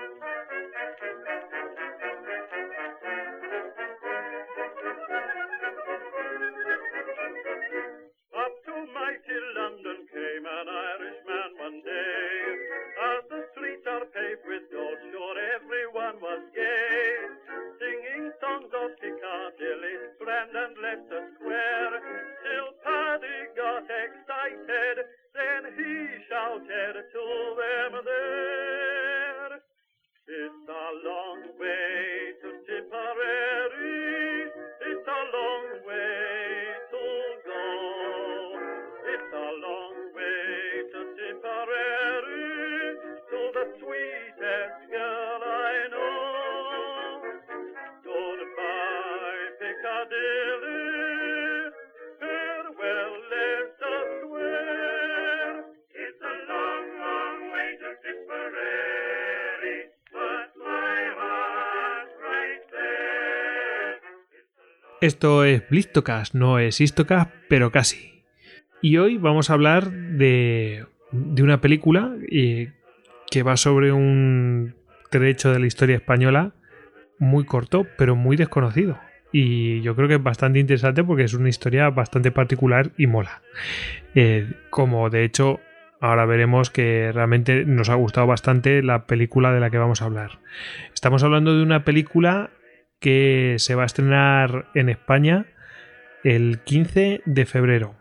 Thank you. Esto es Blistocast, no es Histocast, pero casi. Y hoy vamos a hablar de, de una película eh, que va sobre un trecho de la historia española muy corto, pero muy desconocido. Y yo creo que es bastante interesante porque es una historia bastante particular y mola. Eh, como de hecho ahora veremos que realmente nos ha gustado bastante la película de la que vamos a hablar. Estamos hablando de una película que se va a estrenar en España el 15 de febrero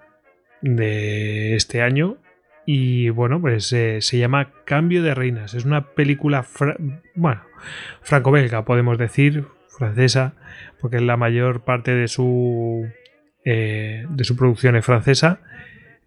de este año. Y bueno pues eh, se llama Cambio de Reinas. Es una película bueno franco-belga podemos decir francesa porque la mayor parte de su eh, de su producción es francesa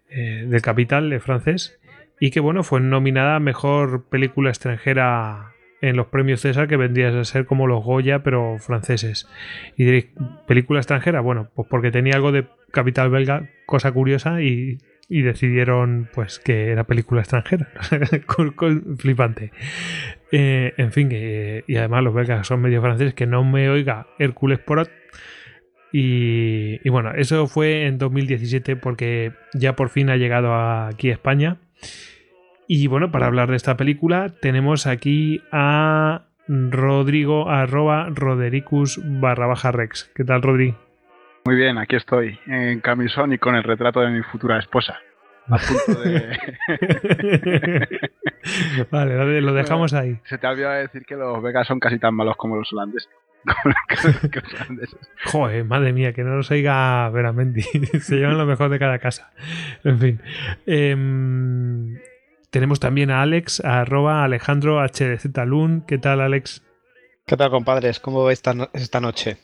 eh, del capital es francés y que bueno fue nominada a mejor película extranjera en los premios César que vendrían a ser como los Goya pero franceses. Y diréis película extranjera bueno pues porque tenía algo de capital belga cosa curiosa y, y decidieron pues que era película extranjera. Flipante. Eh, en fin eh, y además los belgas son medio franceses que no me oiga Hércules Porot y, y bueno, eso fue en 2017 porque ya por fin ha llegado aquí a España. Y bueno, para hablar de esta película tenemos aquí a Rodrigo arroba Rodericus barra baja Rex. ¿Qué tal, Rodri? Muy bien, aquí estoy, en camisón y con el retrato de mi futura esposa. A punto de... vale, lo, de- lo dejamos ahí. Se te ha olvidado decir que los vegas son casi tan malos como los holandeses. Como los- que los holandeses. Joder, madre mía, que no nos oiga Veramendi. Se llevan lo mejor de cada casa. En fin. Em, tenemos también a Alex, a arroba Alejandro. ¿Qué tal, Alex? ¿Qué tal, compadres? ¿Cómo va esta, no- esta noche?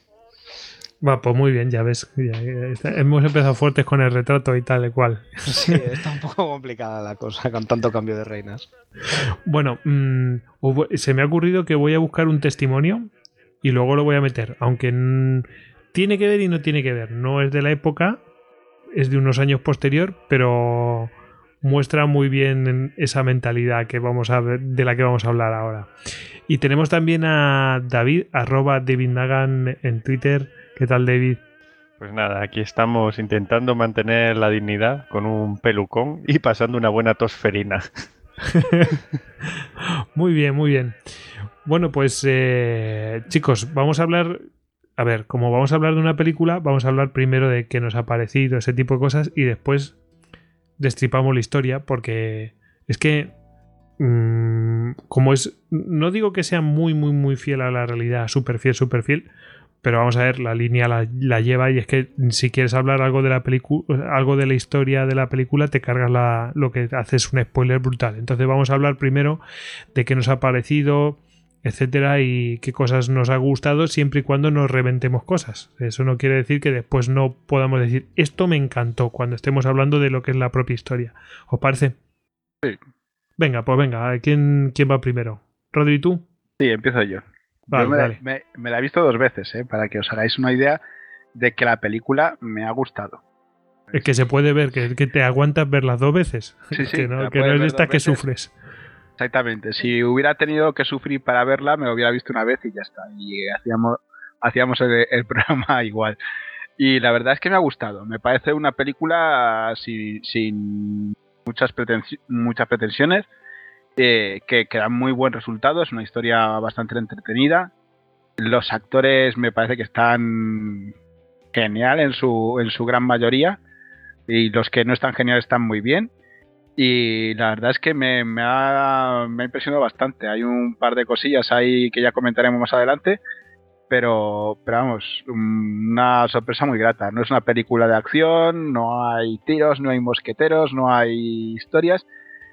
Va, pues muy bien, ya ves. ya- hemos empezado fuertes con el retrato y tal y cual. Sí, está un poco complicada la cosa con tanto cambio de reinas. Bueno, mm, se me ha ocurrido que voy a buscar un testimonio y luego lo voy a meter. Aunque tiene que ver y no tiene que ver. No es de la época, es de unos años posterior, pero muestra muy bien esa mentalidad que vamos a ver, de la que vamos a hablar ahora. Y tenemos también a David, arroba David Nagan en Twitter. ¿Qué tal, David? Pues nada, aquí estamos intentando mantener la dignidad con un pelucón y pasando una buena tosferina. Muy bien, muy bien. Bueno, pues eh, chicos, vamos a hablar. A ver, como vamos a hablar de una película, vamos a hablar primero de qué nos ha parecido, ese tipo de cosas, y después destripamos la historia, porque es que. mm, como es. No digo que sea muy, muy, muy fiel a la realidad, súper fiel, súper fiel. Pero vamos a ver, la línea la, la lleva y es que si quieres hablar algo de la película, algo de la historia de la película, te cargas la, lo que hace es un spoiler brutal. Entonces vamos a hablar primero de qué nos ha parecido, etcétera, y qué cosas nos ha gustado, siempre y cuando nos reventemos cosas. Eso no quiere decir que después no podamos decir esto me encantó cuando estemos hablando de lo que es la propia historia. ¿Os parece? Sí. Venga, pues venga, ¿quién, quién va primero? ¿Rodri tú? Sí, empiezo yo. Vale, Yo me, dale. me- me la he visto dos veces, ¿eh? para que os hagáis una idea de que la película me ha gustado. Es que se puede ver que, que te aguantas verlas dos veces. Sí, sí, que no, que no es dos que veces. sufres. Exactamente. Si hubiera tenido que sufrir para verla, me lo hubiera visto una vez y ya está. Y hacíamos, hacíamos el, programa igual. Y la verdad es que me ha gustado. Me parece una película sin, sin muchas, pretensi- muchas pretensiones. eh, que, que da muy buen resultado, es una historia bastante entretenida. Los actores me parece que están genial en su, en su gran mayoría y los que no están genial están muy bien. Y la verdad es que me, me, ha, me ha impresionado bastante. Hay un par de cosillas ahí que ya comentaremos más adelante, pero, pero vamos, una sorpresa muy grata. No es una película de acción, no hay tiros, no hay mosqueteros, no hay historias,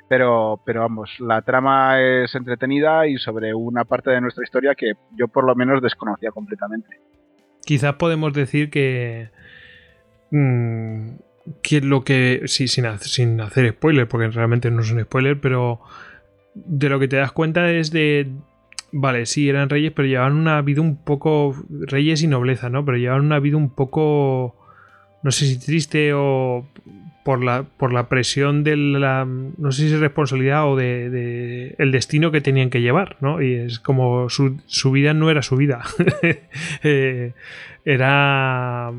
pero, pero vamos, la trama es entretenida y sobre una parte de nuestra historia que yo por lo menos desconocía completamente. Quizás podemos decir que... mm, que lo que... Sí, sin, sin hacer spoiler, porque realmente no es un spoiler, pero de lo que te das cuenta es de... Vale, sí, eran reyes, pero llevaban una vida un poco... Reyes y nobleza, ¿no? Pero llevaban una vida un poco... No sé si triste o por la, por la presión de la... No sé si es responsabilidad o de, de el destino que tenían que llevar, ¿no? Y es como su, su vida no era su vida. Eh, era...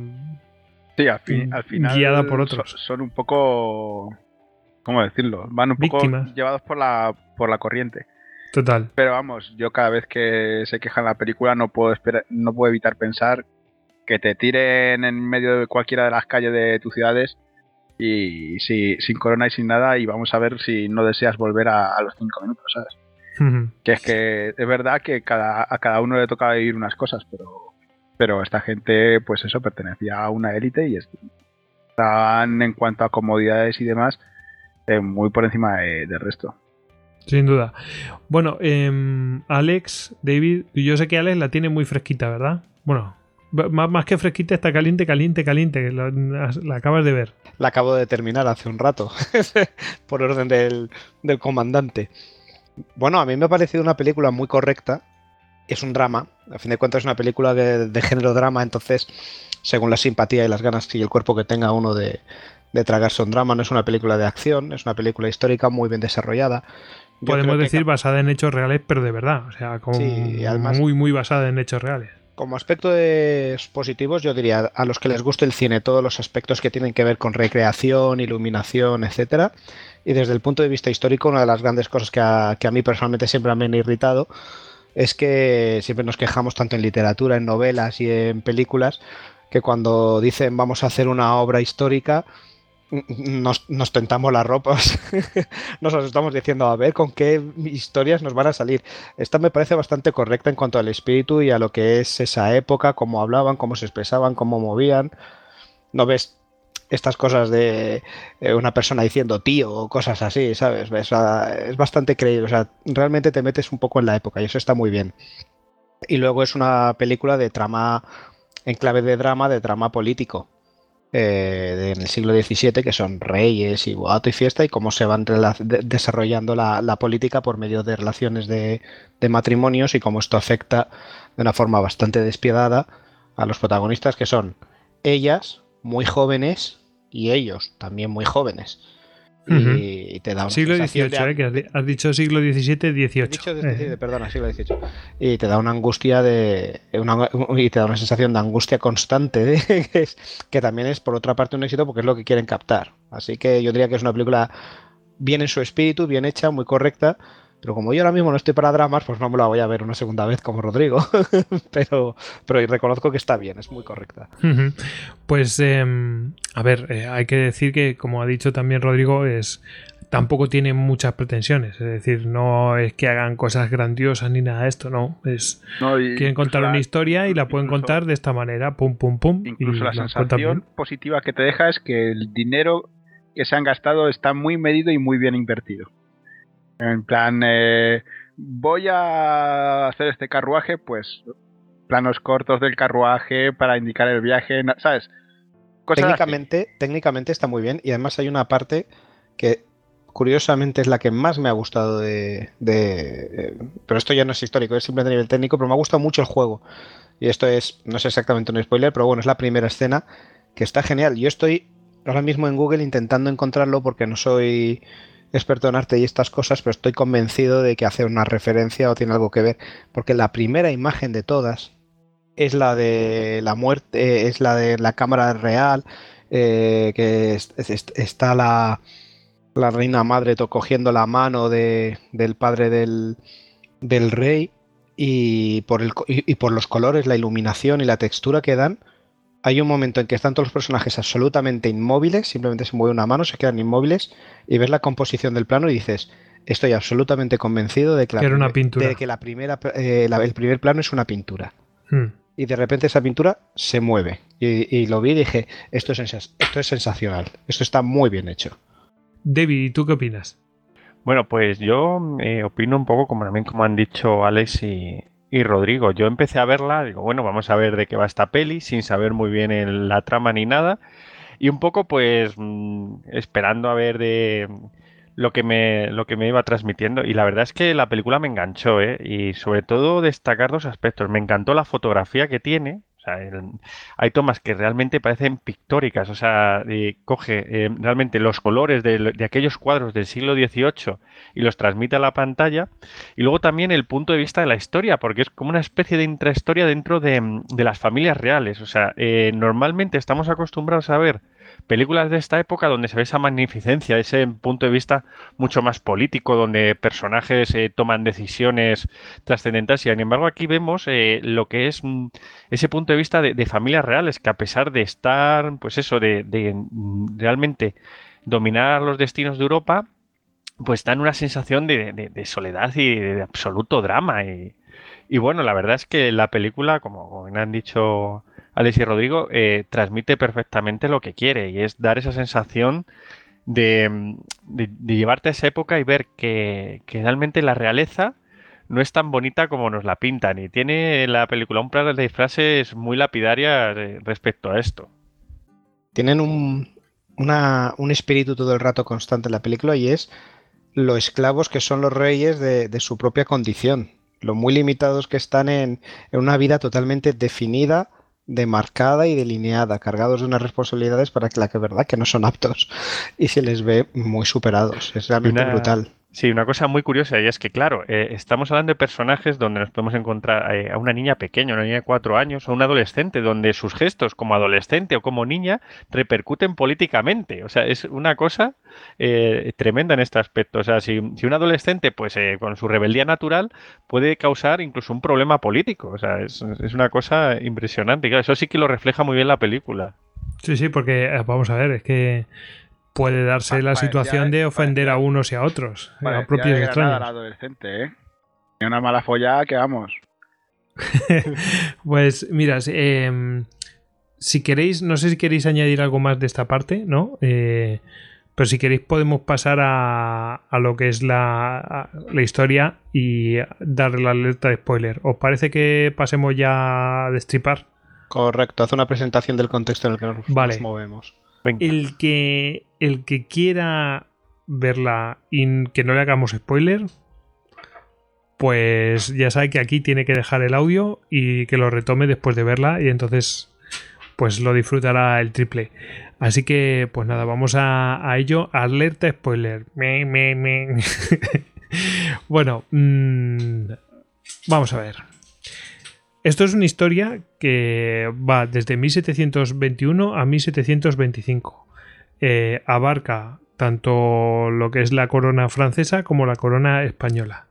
Sí, al, fin- al final Guiada por otros. Son, son un poco... ¿Cómo decirlo? Van un poco Víctimas. llevados por la, por la corriente. Total. Pero vamos, yo cada vez que se queja en la película no puedo esperar, no puedo evitar pensar que te tiren en medio de cualquiera de las calles de tus ciudades y si, sin corona y sin nada y vamos a ver si no deseas volver a, a los cinco minutos, ¿sabes? Que es que es verdad que cada, a cada uno le toca vivir unas cosas, pero, pero esta gente, pues eso, pertenecía a una élite y es- estaban en cuanto a comodidades y demás eh, muy por encima de- del resto. Sin duda. Bueno, em, Alex, David, yo sé que Alex la tiene muy fresquita, ¿verdad? Bueno, más, más que fresquita, está caliente, caliente, caliente. que La, la acabas de ver. La acabo de terminar hace un rato, por orden del, del comandante. Bueno, a mí me ha parecido una película muy correcta. Es un drama, a fin de cuentas es una película de, de género drama, entonces, según la simpatía y las ganas y el cuerpo que tenga uno de, de tragarse un drama, no es una película de acción, es una película histórica muy bien desarrollada. Yo Podemos que decir basada en hechos reales, pero de verdad. O sea, como Sí, además- muy, muy basada en hechos reales. Como aspectos positivos, yo diría a los que les guste el cine, todos los aspectos que tienen que ver con recreación, iluminación, etcétera. Y desde el punto de vista histórico, una de las grandes cosas que a, que a mí personalmente siempre me han irritado es que siempre nos quejamos tanto en literatura, en novelas y en películas, que cuando dicen vamos a hacer una obra histórica, nos, nos tentamos las ropas, nos asustamos diciendo a ver con qué historias nos van a salir. Esta me parece bastante correcta en cuanto al espíritu y a lo que es esa época, cómo hablaban, cómo se expresaban, cómo movían. No ves estas cosas de eh, una persona diciendo tío o cosas así, ¿sabes? Es bastante creíble, o sea, realmente te metes un poco en la época y eso está muy bien. Y luego es una película de trama, en clave de drama, de drama político. eh, en el siglo XVII, que son reyes y boato y fiesta, y cómo se van desarrollando la, política por medio de relaciones de matrimonios y cómo esto afecta de una forma bastante despiadada a los protagonistas, que son ellas, muy jóvenes, y ellos, también muy jóvenes. Y, te da una Siglo sensación XVIII, de- ¿eh? que has, di- has dicho siglo XVII, XVIII. dicho Eh, perdona, siglo XVIII. Y te da una angustia de. una- y te da una sensación de angustia constante, de- que, es- que también es por otra parte un éxito porque es lo que quieren captar. Así que yo diría que es una película bien en su espíritu, bien hecha, muy correcta. Pero como yo ahora mismo no estoy para dramas, pues no me la voy a ver una segunda vez como Rodrigo. pero, pero reconozco que está bien, es muy correcta. Pues, em, a ver, eh, hay que decir que, como ha dicho también Rodrigo, es tampoco tiene muchas pretensiones. Es decir, no es que hagan cosas grandiosas ni nada de esto, no. Es ¿no? Y quieren contar la- una historia y la pueden incluso- contar de esta manera, pum, pum, pum. Incluso la sensación positiva que te deja es que el dinero que se han gastado está muy medido y muy bien invertido. En plan, eh, voy a hacer este carruaje, pues planos cortos del carruaje para indicar el viaje, ¿sabes? Técnicamente, técnicamente está muy bien y además hay una parte que curiosamente es la que más me ha gustado de, de- eh, pero esto ya no es histórico, es simplemente a nivel técnico, pero me ha gustado mucho el juego. Y esto es, no es exactamente un spoiler, pero bueno, es la primera escena que está genial. Yo estoy ahora mismo en Google intentando encontrarlo porque no soy experto en arte y estas cosas, pero estoy convencido de que hace una referencia o tiene algo que ver, porque la primera imagen de todas es la de la muerte, es la de la cámara real, eh, que es- es- está la, la reina madre cogiendo la mano de- del padre del, del rey y por, el, y por los colores, la iluminación y la textura que dan, hay un momento en que están todos los personajes absolutamente inmóviles, simplemente se mueve una mano, se quedan inmóviles y ves la composición del plano y dices, estoy absolutamente convencido de que, la era una pintura. de que la primera, eh, la- el primer plano es una pintura. Hmm. Y de repente esa pintura se mueve. Y, y lo vi y dije, esto es, esto es sensacional, esto está muy bien hecho. David, ¿y tú qué opinas? Bueno, pues yo eh, opino un poco como también como han dicho Alex y, y Rodrigo. Yo empecé a verla, digo, bueno, vamos a ver de qué va esta peli, sin saber muy bien la trama ni nada. Y un poco, pues, mm, esperando a ver de lo que me, lo que me iba transmitiendo. Y la verdad es que la película me enganchó, ¿eh? Y sobre todo destacar dos aspectos. Me encantó la fotografía que tiene. Sea, hay tomas que realmente parecen pictóricas. O sea, coge eh, realmente los colores de, aquellos cuadros del siglo XVIII y los transmite a la pantalla. Y luego también el punto de vista de la historia, porque es como una especie de intrahistoria dentro de, de las familias reales. O sea, eh, normalmente estamos acostumbrados a ver películas de esta época donde se ve esa magnificencia, ese punto de vista mucho más político, donde personajes eh, toman decisiones trascendentales. Y sin embargo, aquí vemos eh, lo que es mm, ese punto de vista de, familias reales, que a pesar de estar, pues eso, de, mm, realmente dominar los destinos de Europa, pues dan una sensación de, soledad y de absoluto drama. Y, y bueno, la verdad es que la película, como bien han dicho Alex y Rodrigo, eh, transmite perfectamente lo que quiere y es dar esa sensación de, llevarte a esa época y ver que, realmente la realeza no es tan bonita como nos la pintan y tiene la película un par de frases muy lapidarias eh, respecto a esto. Tienen un, espíritu todo el rato constante en la película y es lo esclavos que son los reyes de, su propia condición, lo muy limitados que están en una vida totalmente definida, demarcada y delineada, cargados de unas responsabilidades para que la que verdad que no son aptos y se les ve muy superados. Es realmente Una- brutal. Sí, una cosa muy curiosa y es que, claro, eh, estamos hablando de personajes donde nos podemos encontrar eh, a una niña pequeña, una niña de cuatro años, o un adolescente, donde sus gestos como adolescente o como niña repercuten políticamente. O sea, es una cosa eh, tremenda en este aspecto. O sea, si, un adolescente, pues con su rebeldía natural, puede causar incluso un problema político. O sea, es, una cosa impresionante. Y eso sí que lo refleja muy bien la película. Sí, sí, porque vamos a ver, es que puede darse Pa- la situación de ofender a unos y a otros, a Parecía propios extraños. adolescente, ¿eh? Y una mala follada que vamos. Pues mira, si- em, si queréis, no sé si queréis añadir algo más de esta parte, ¿no? Eh, pero si queréis podemos pasar a, a lo que es la, a la historia y darle la alerta de spoiler. ¿Os parece que pasemos ya a destripar? Correcto, hace una presentación del contexto en el que nos, Vale. nos movemos. El que, el que quiera verla y que no le hagamos spoiler, pues ya sabe que aquí tiene que dejar el audio y que lo retome después de verla y entonces pues lo disfrutará el triple. Así que pues nada, vamos a, a ello. Alerta spoiler. Me, me, me. bueno, mm, vamos a ver. Esto es una historia que va desde 1721 a 1725. Eh, abarca tanto lo que es la corona francesa como la corona española.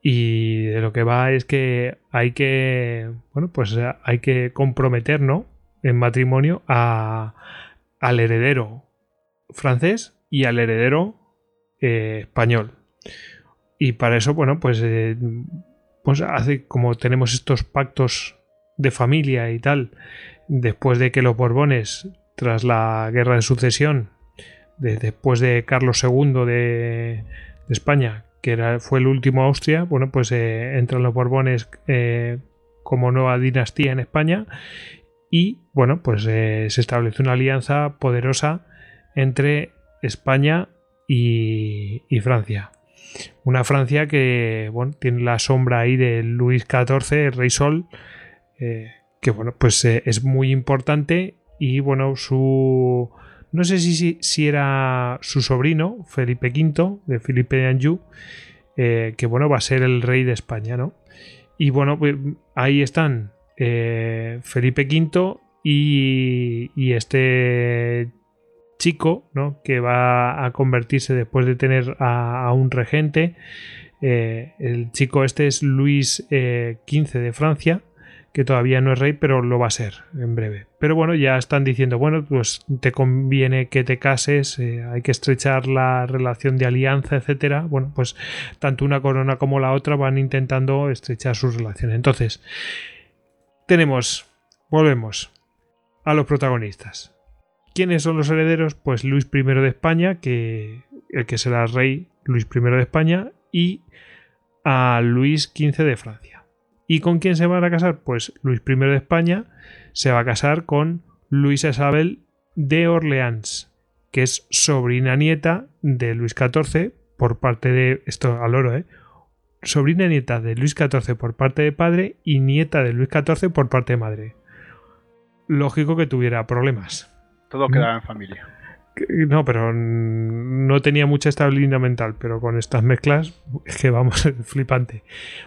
Y de lo que va es que hay que, bueno, pues eh, hay que comprometer, ¿no? En matrimonio al heredero francés y al heredero eh, español. Y para eso, bueno, pues, pues hace como tenemos estos pactos de familia y tal, después de que los Borbones, tras la guerra de sucesión, de- después de Carlos II de, España, que fue el último Austria, bueno, pues eh, entran los Borbones eh, como nueva dinastía en España y, bueno, pues eh, se establece una alianza poderosa entre España y Francia. Una Francia que, bueno, tiene la sombra ahí de Luis XIV, el Rey Sol, eh, que, bueno, pues eh, es muy importante y, bueno, su... No sé si, si, era su sobrino, Felipe V, de Felipe de Anjou, eh, que, bueno, va a ser el rey de España, ¿no? Y, bueno, pues, ahí están Felipe V y este chico, ¿no? Que va a convertirse después de tener a, un regente. Eh, el chico este es Luis eh, XV de Francia, que todavía no es rey, pero lo va a ser en breve. Pero bueno, ya están diciendo, bueno, pues te conviene que te cases, eh, hay que estrechar la relación de alianza, etcétera. Bueno, pues tanto una corona como la otra van intentando estrechar sus relaciones. Entonces, tenemos, volvemos a los protagonistas. ¿Quiénes son los herederos? Pues Luis I de España, que el que será rey Luis I de España, y a Luis XV de Francia. ¿Y con quién se van a casar? Pues Luis I de España se va a casar con Luisa Isabel de Orleans, que es sobrina nieta de Luis XIV por parte de. Esto al oro, ¿eh? Sobrina nieta de Luis XIV por parte de padre y nieta de Luis XIV por parte de madre. Lógico que tuviera problemas. Todo quedaba en familia. No, pero no tenía mucha estabilidad mental, pero con estas mezclas es que vamos, flipante.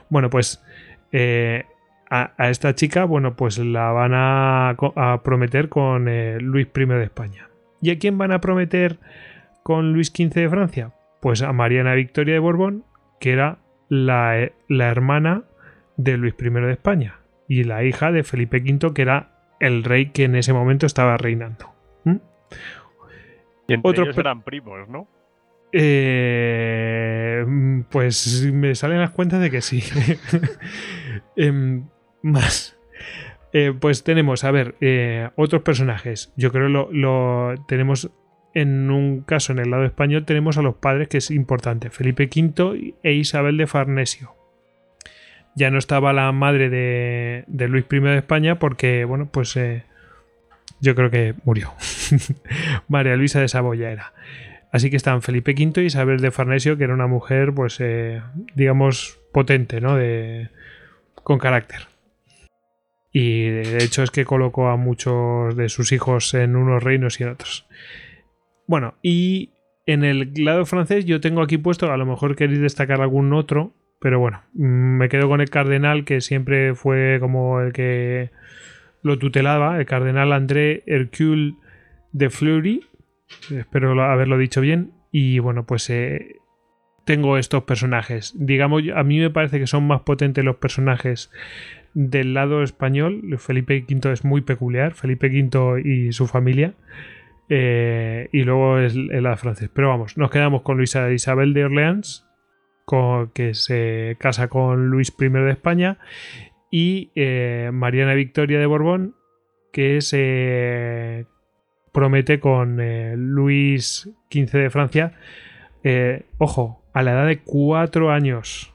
Bueno, pues eh, a, esta chica, bueno, pues la van a, prometer con eh, Luis I de España. ¿Y a quién van a prometer con Luis XV de Francia? Pues a Mariana Victoria de Borbón, que era la, hermana de Luis I de España y la hija de Felipe V, que era el rey que en ese momento estaba reinando. Y entre Otros ellos eran primos, ¿no? Eh, pues me salen las cuentas de que sí. Em, más. Eh, pues tenemos, a ver, eh, otros personajes. Yo creo lo, lo tenemos en un caso en el lado español tenemos a los padres que es importante, Felipe V e Isabel de Farnesio. Ya no estaba la madre de, de Luis I de España porque, bueno, pues eh, yo creo que murió. María Luisa de Saboya era. Así que están Felipe V y Isabel de Farnesio, que era una mujer, pues, eh, digamos, potente, ¿no? De, con carácter. Y de hecho es que colocó a muchos de sus hijos en unos reinos y en otros. Bueno, y en el lado francés yo tengo aquí puesto, a lo mejor queréis destacar algún otro, pero bueno, mm, me quedo con el cardenal que siempre fue como el que lo tutelaba, el cardenal André Hercule de Fleury, espero haberlo dicho bien, y bueno, pues eh, tengo estos personajes. Digamos, a mí me parece que son más potentes los personajes del lado español. Felipe V es muy peculiar, Felipe V y su familia. Eh, y luego es el lado francés. Pero vamos, nos quedamos con Luisa Isabel de Orleans, que se casa con Luis I de España, y eh, Mariana Victoria de Borbón, que se promete con eh, Luis XV de Francia. Eh, ojo, a la edad de cuatro años.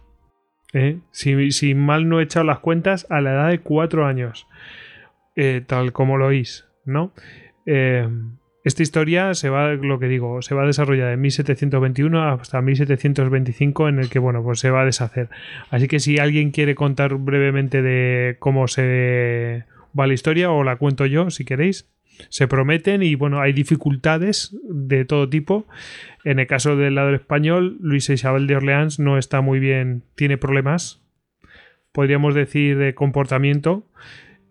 Si, mal no he echado las cuentas, a la edad de cuatro años. tal como lo oís, ¿no? Esta historia se va, lo que digo, se va a desarrollar de 1721 hasta 1725 en el que, bueno, pues se va a deshacer. Así que si alguien quiere contar brevemente de cómo se va la historia, o la cuento yo, si queréis, se prometen y, bueno, hay dificultades de todo tipo. En el caso del lado español, Luisa Isabel de Orleans no está muy bien, tiene problemas, podríamos decir, de comportamiento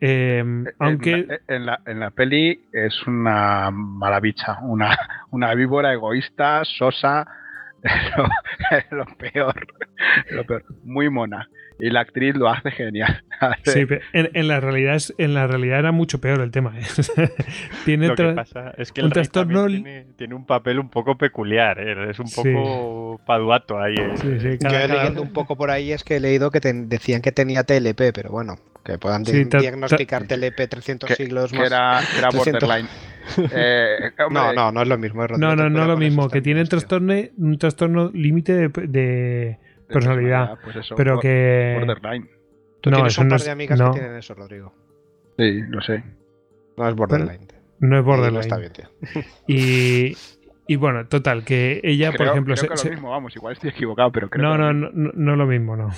Em, aunque. En la, en, la, peli es una mala bicha, una, una víbora egoísta, sosa, lo, peor, lo peor, muy mona. Y la actriz lo hace genial. Sí, en, la realidad es, en la realidad era mucho peor el tema. ¿eh? tiene lo que pasa es que el un trastorno tiene, tiene, un papel un poco peculiar, ¿eh? es un poco paduato ahí. ¿eh? Yo he leyendo un poco por ahí es que he leído que decían que tenía TLP, pero bueno, que puedan diagnosticar TLP 300 siglos más. era, era borderline. Eh, no, no, no es lo mismo. no, no, no es lo mismo. Que tienen trastorno, un trastorno límite de, personalidad. Pues pero que. Borderline. Tú no, tienes un par de amigas que tienen eso, Rodrigo. Sí, lo sé. No es borderline. no es borderline. está bien, tío. Y, y bueno, total, que ella, por ejemplo. Creo que lo mismo, vamos, igual estoy equivocado, pero creo no, no, no, no, no lo mismo, no.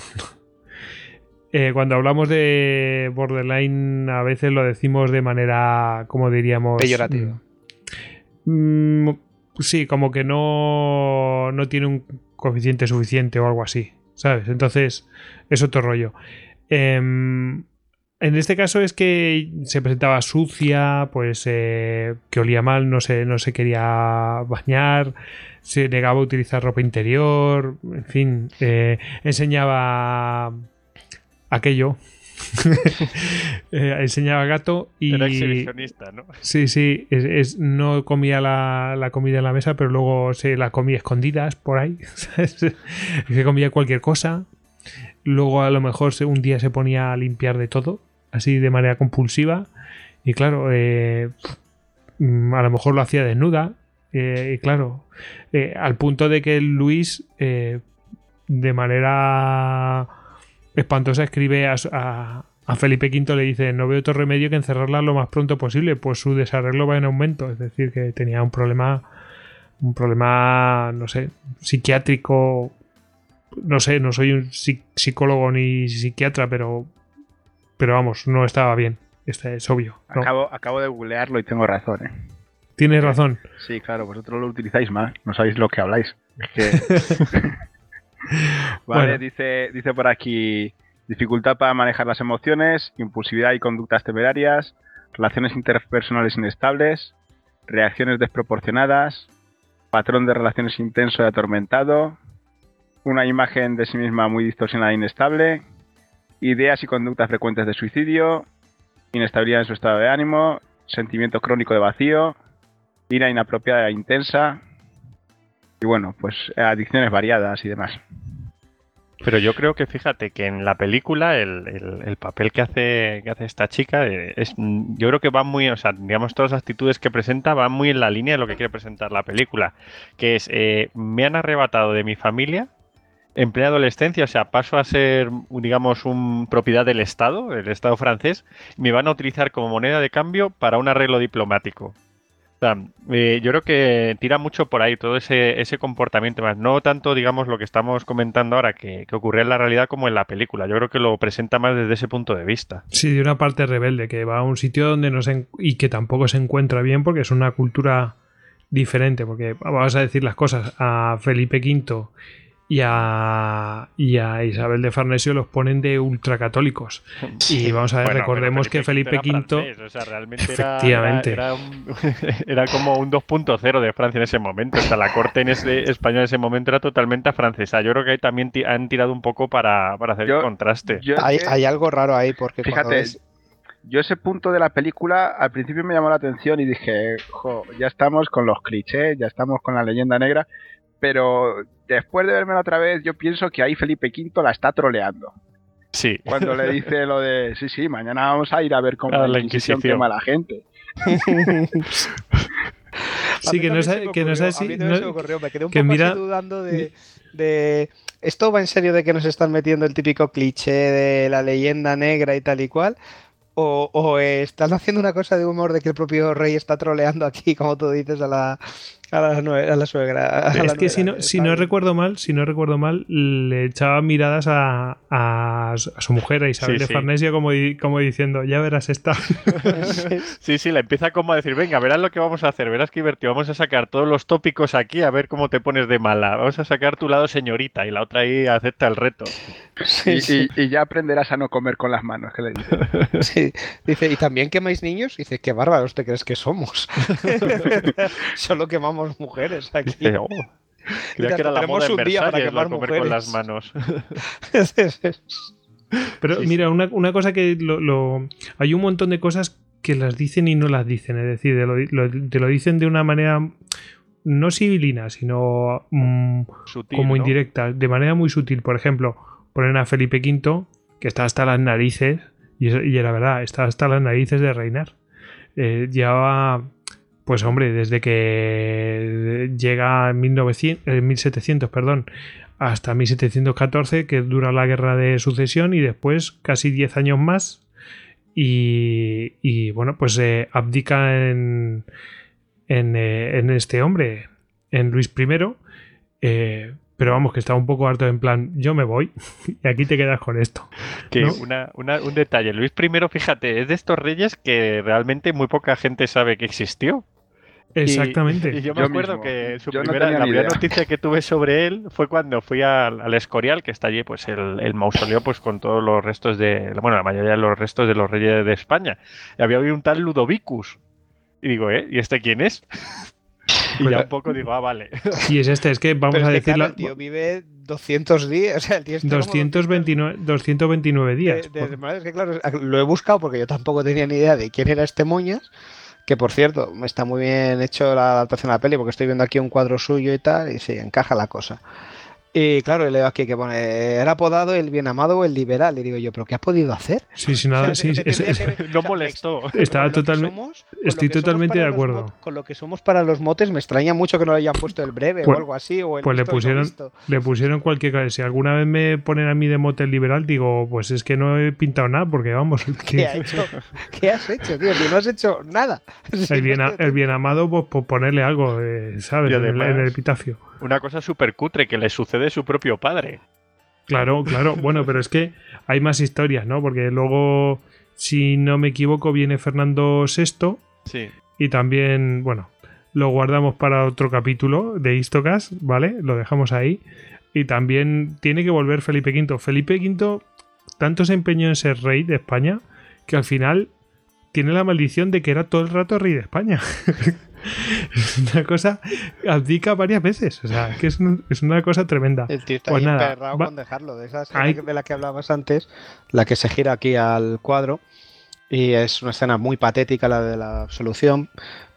Eh, cuando hablamos de borderline a veces lo decimos de manera, como diríamos... Peyorativa. Mm, sí, como que no, no tiene un coeficiente suficiente o algo así, ¿sabes? Entonces es otro rollo. Em, En este caso es que se presentaba sucia, pues eh, que olía mal, no se, no se quería bañar, se negaba a utilizar ropa interior, en fin, eh, enseñaba aquello. Eh, enseñaba gato y. Era exhibicionista, ¿no? Sí, sí, es, es- no comía la, la comida en la mesa, pero luego se la comía escondidas por ahí. que comía cualquier cosa. Luego a lo mejor se- un día se ponía a limpiar de todo, así de manera compulsiva. Y claro, eh, mm, a lo mejor lo hacía desnuda. eh, y claro, al punto de que Luis, de manera espantosa, escribe a, a- a Felipe V, le dice, no veo otro remedio que encerrarla lo más pronto posible, pues su desarreglo va en aumento. Es decir, que tenía un problema, un problema, no sé, psiquiátrico. No sé, no soy un psi- psicólogo ni psiquiatra, pero, pero vamos, no estaba bien. Este es obvio. ¿no? Acabo, acabo de googlearlo y tengo razón, ¿eh? Tienes razón. Sí, claro, vosotros lo utilizáis más, no sabéis lo que habláis. Es que- vale, Bueno. dice, dice por aquí, dificultad para manejar las emociones, impulsividad y conductas temerarias, relaciones interpersonales inestables, reacciones desproporcionadas, patrón de relaciones intenso y atormentado, una imagen de sí misma muy distorsionada e inestable, ideas y conductas frecuentes de suicidio, inestabilidad en su estado de ánimo, sentimiento crónico de vacío, ira inapropiada e intensa, y bueno, pues adicciones variadas y demás. Pero yo creo que fíjate que en la película el, el- el papel que hace, que hace esta chica eh, es, yo creo que va muy, o sea, digamos, todas las actitudes que presenta van muy en la línea de lo que quiere presentar la película, que es, eh, me han arrebatado de mi familia en plena adolescencia, o sea, paso a ser, digamos, un propiedad del Estado, el Estado francés, y me van a utilizar como moneda de cambio para un arreglo diplomático. Sea, eh, yo creo que tira mucho por ahí todo ese, ese comportamiento más. No tanto, digamos, lo que estamos comentando ahora que, que ocurría en la realidad como en la película. Yo creo que lo presenta más desde ese punto de vista. Sí, de una parte rebelde, que va a un sitio donde no se y que tampoco se encuentra bien porque es una cultura diferente. Porque vamos a decir las cosas, a Felipe V y a, y a Isabel de Farnesio los ponen de ultracatólicos. Y vamos a ver, Bueno, recordemos que Felipe V... francés, o sea, realmente era- Efectivamente. Era, era un- era como un 2.0 de Francia en ese momento. O sea, la corte en ese, española en ese momento era totalmente afrancesada. Yo creo que ahí también han tirado un poco para, para hacer Yo- el contraste. Yo, Hay, hay algo raro ahí porque Fíjate, ves- yo ese punto de la película al principio me llamó la atención y dije, jo, ya estamos con los clichés, ya estamos con la leyenda negra, pero después de verme otra vez yo pienso que ahí Felipe V la está troleando. Sí. Cuando le dice lo de, sí, sí, mañana vamos a ir a ver cómo A la, la Inquisición Inquisición. quema a la gente. Sí, que no me que no a si- mí también no- se me ocurrió, me quedé un que poco mira- así dudando de, de- ¿Esto va en serio de que nos están metiendo el típico cliché de la leyenda negra y tal y cual? ¿O, o están haciendo una cosa de humor de que el propio rey está troleando aquí, como tú dices, a la, a la, nue- a la suegra? a la Es que si no, si no recuerdo mal, si no recuerdo mal, le echaba miradas a, a su a su mujer, a Isabel Sí, de sí. Farnesio, como, di- como diciendo, ya verás esta. Sí, sí, le empieza como a decir, venga, verás lo que vamos a hacer, verás qué divertido, vamos a sacar todos los tópicos aquí a ver cómo te pones de mala, vamos a sacar tu lado señorita y la otra ahí acepta el reto. Sí, Y, sí, y- y ya aprenderás a no comer con las manos, que le dice. sí. Dice, ¿y también quemáis niños? Dice, qué bárbaros te crees que somos. Solo quemamos mujeres aquí. Dice, oh, creía que era la tenemos moda un día para quemar comer con las mujeres. manos. Pero Sí, mira, una, una cosa que lo, lo- hay un montón de cosas que las dicen y no las dicen. Es decir, te lo, lo- te lo dicen de una manera no civilina, sino mm, Sutil, como ¿no? indirecta, de manera muy sutil. Por ejemplo, ponen a Felipe V, que está hasta las narices, y, y era verdad, está hasta las narices de reinar. Eh, llevaba, pues hombre, desde que llega en 1900, eh, 1700, perdón, hasta 1714, que dura la guerra de sucesión, y después casi 10 años más. Y, y, bueno, pues eh, abdica en, en, eh, en este hombre, en Luis I. eh, pero vamos, que está un poco harto en plan, yo me voy y aquí te quedas con esto. Que ¿no? una- una- un detalle, Luis I, fíjate, es de estos reyes que realmente muy poca gente sabe que existió. Exactamente. Y, y yo me Yo acuerdo mismo. que su no primera, la primera noticia que tuve sobre él fue cuando fui al, al Escorial, que está allí, pues el, el mausoleo, pues con todos los restos de, bueno, la mayoría de los restos de los reyes de España. Y había habido un tal Ludovicus. Y digo, ¿eh? ¿Y este quién es? y ya un poco digo, ah, vale. Y es este, es que vamos Pero a decirlo. claro, el tío vive 200 días. O sea, el tío está como 229, 229 días. de- de- de- es que claro, lo he buscado porque yo tampoco tenía ni idea de quién era este Moñas. Que por cierto, está muy bien hecho la adaptación a la peli porque estoy viendo aquí un cuadro suyo y tal, y sí, encaja la cosa. Y claro, leo aquí que pone, era apodado el bien amado o el liberal. Y digo yo, ¿pero qué ha podido hacer? Sí, sí, nada, O sea, sí, es- es- No molestó. Estaba totalmente- somos- estoy totalmente de acuerdo. Con lo que somos para los motes, me extraña mucho que no le hayan puesto el breve Pues- o algo así. O el pues le no pusieron- le pusieron cualquier cosa. Si alguna vez me ponen a mí de motel liberal, digo, pues es que no he pintado nada, porque vamos, ¿Qué, que ha hecho? ¿Qué has hecho, tío? No has hecho nada. El, bien, el bien amado, pues por ponerle algo, eh, ¿sabes? El- además- en el epitafio. Una cosa súper cutre que le sucede a su propio padre. Claro, claro. Bueno, pero es que hay más historias, ¿no? Porque luego, si no me equivoco, viene Fernando VI Sí. y también, bueno, lo guardamos para otro capítulo de Istocas, ¿vale? Lo dejamos ahí. Y también tiene que volver Felipe V. Felipe V tanto se empeñó en ser rey de España que al final tiene la maldición de que era todo el rato rey de España. es una cosa, abdica varias veces. O sea, que es, un- es una cosa tremenda. El tío está Pues nada, va- con dejarlo. De esa Hay- escena de la que hablabas antes, la que se gira aquí al cuadro. Y es una escena muy patética la de la absolución,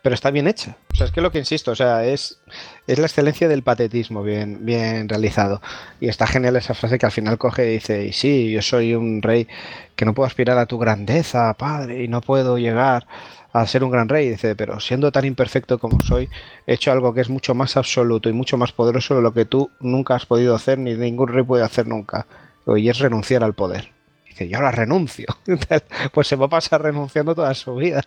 pero está bien hecha. O sea, es que lo que insisto, o sea, es, es la excelencia del patetismo bien, bien realizado. Y está genial esa frase que al final coge y dice, y sí, yo soy un rey que no puedo aspirar a tu grandeza, padre, y no puedo llegar a ser un gran rey. Dice, pero siendo tan imperfecto como soy, he hecho algo que es mucho más absoluto y mucho más poderoso de lo que tú nunca has podido hacer ni ningún rey puede hacer nunca. Y es renunciar al poder. Dice, yo ahora renuncio. pues se va a pasar renunciando toda su vida.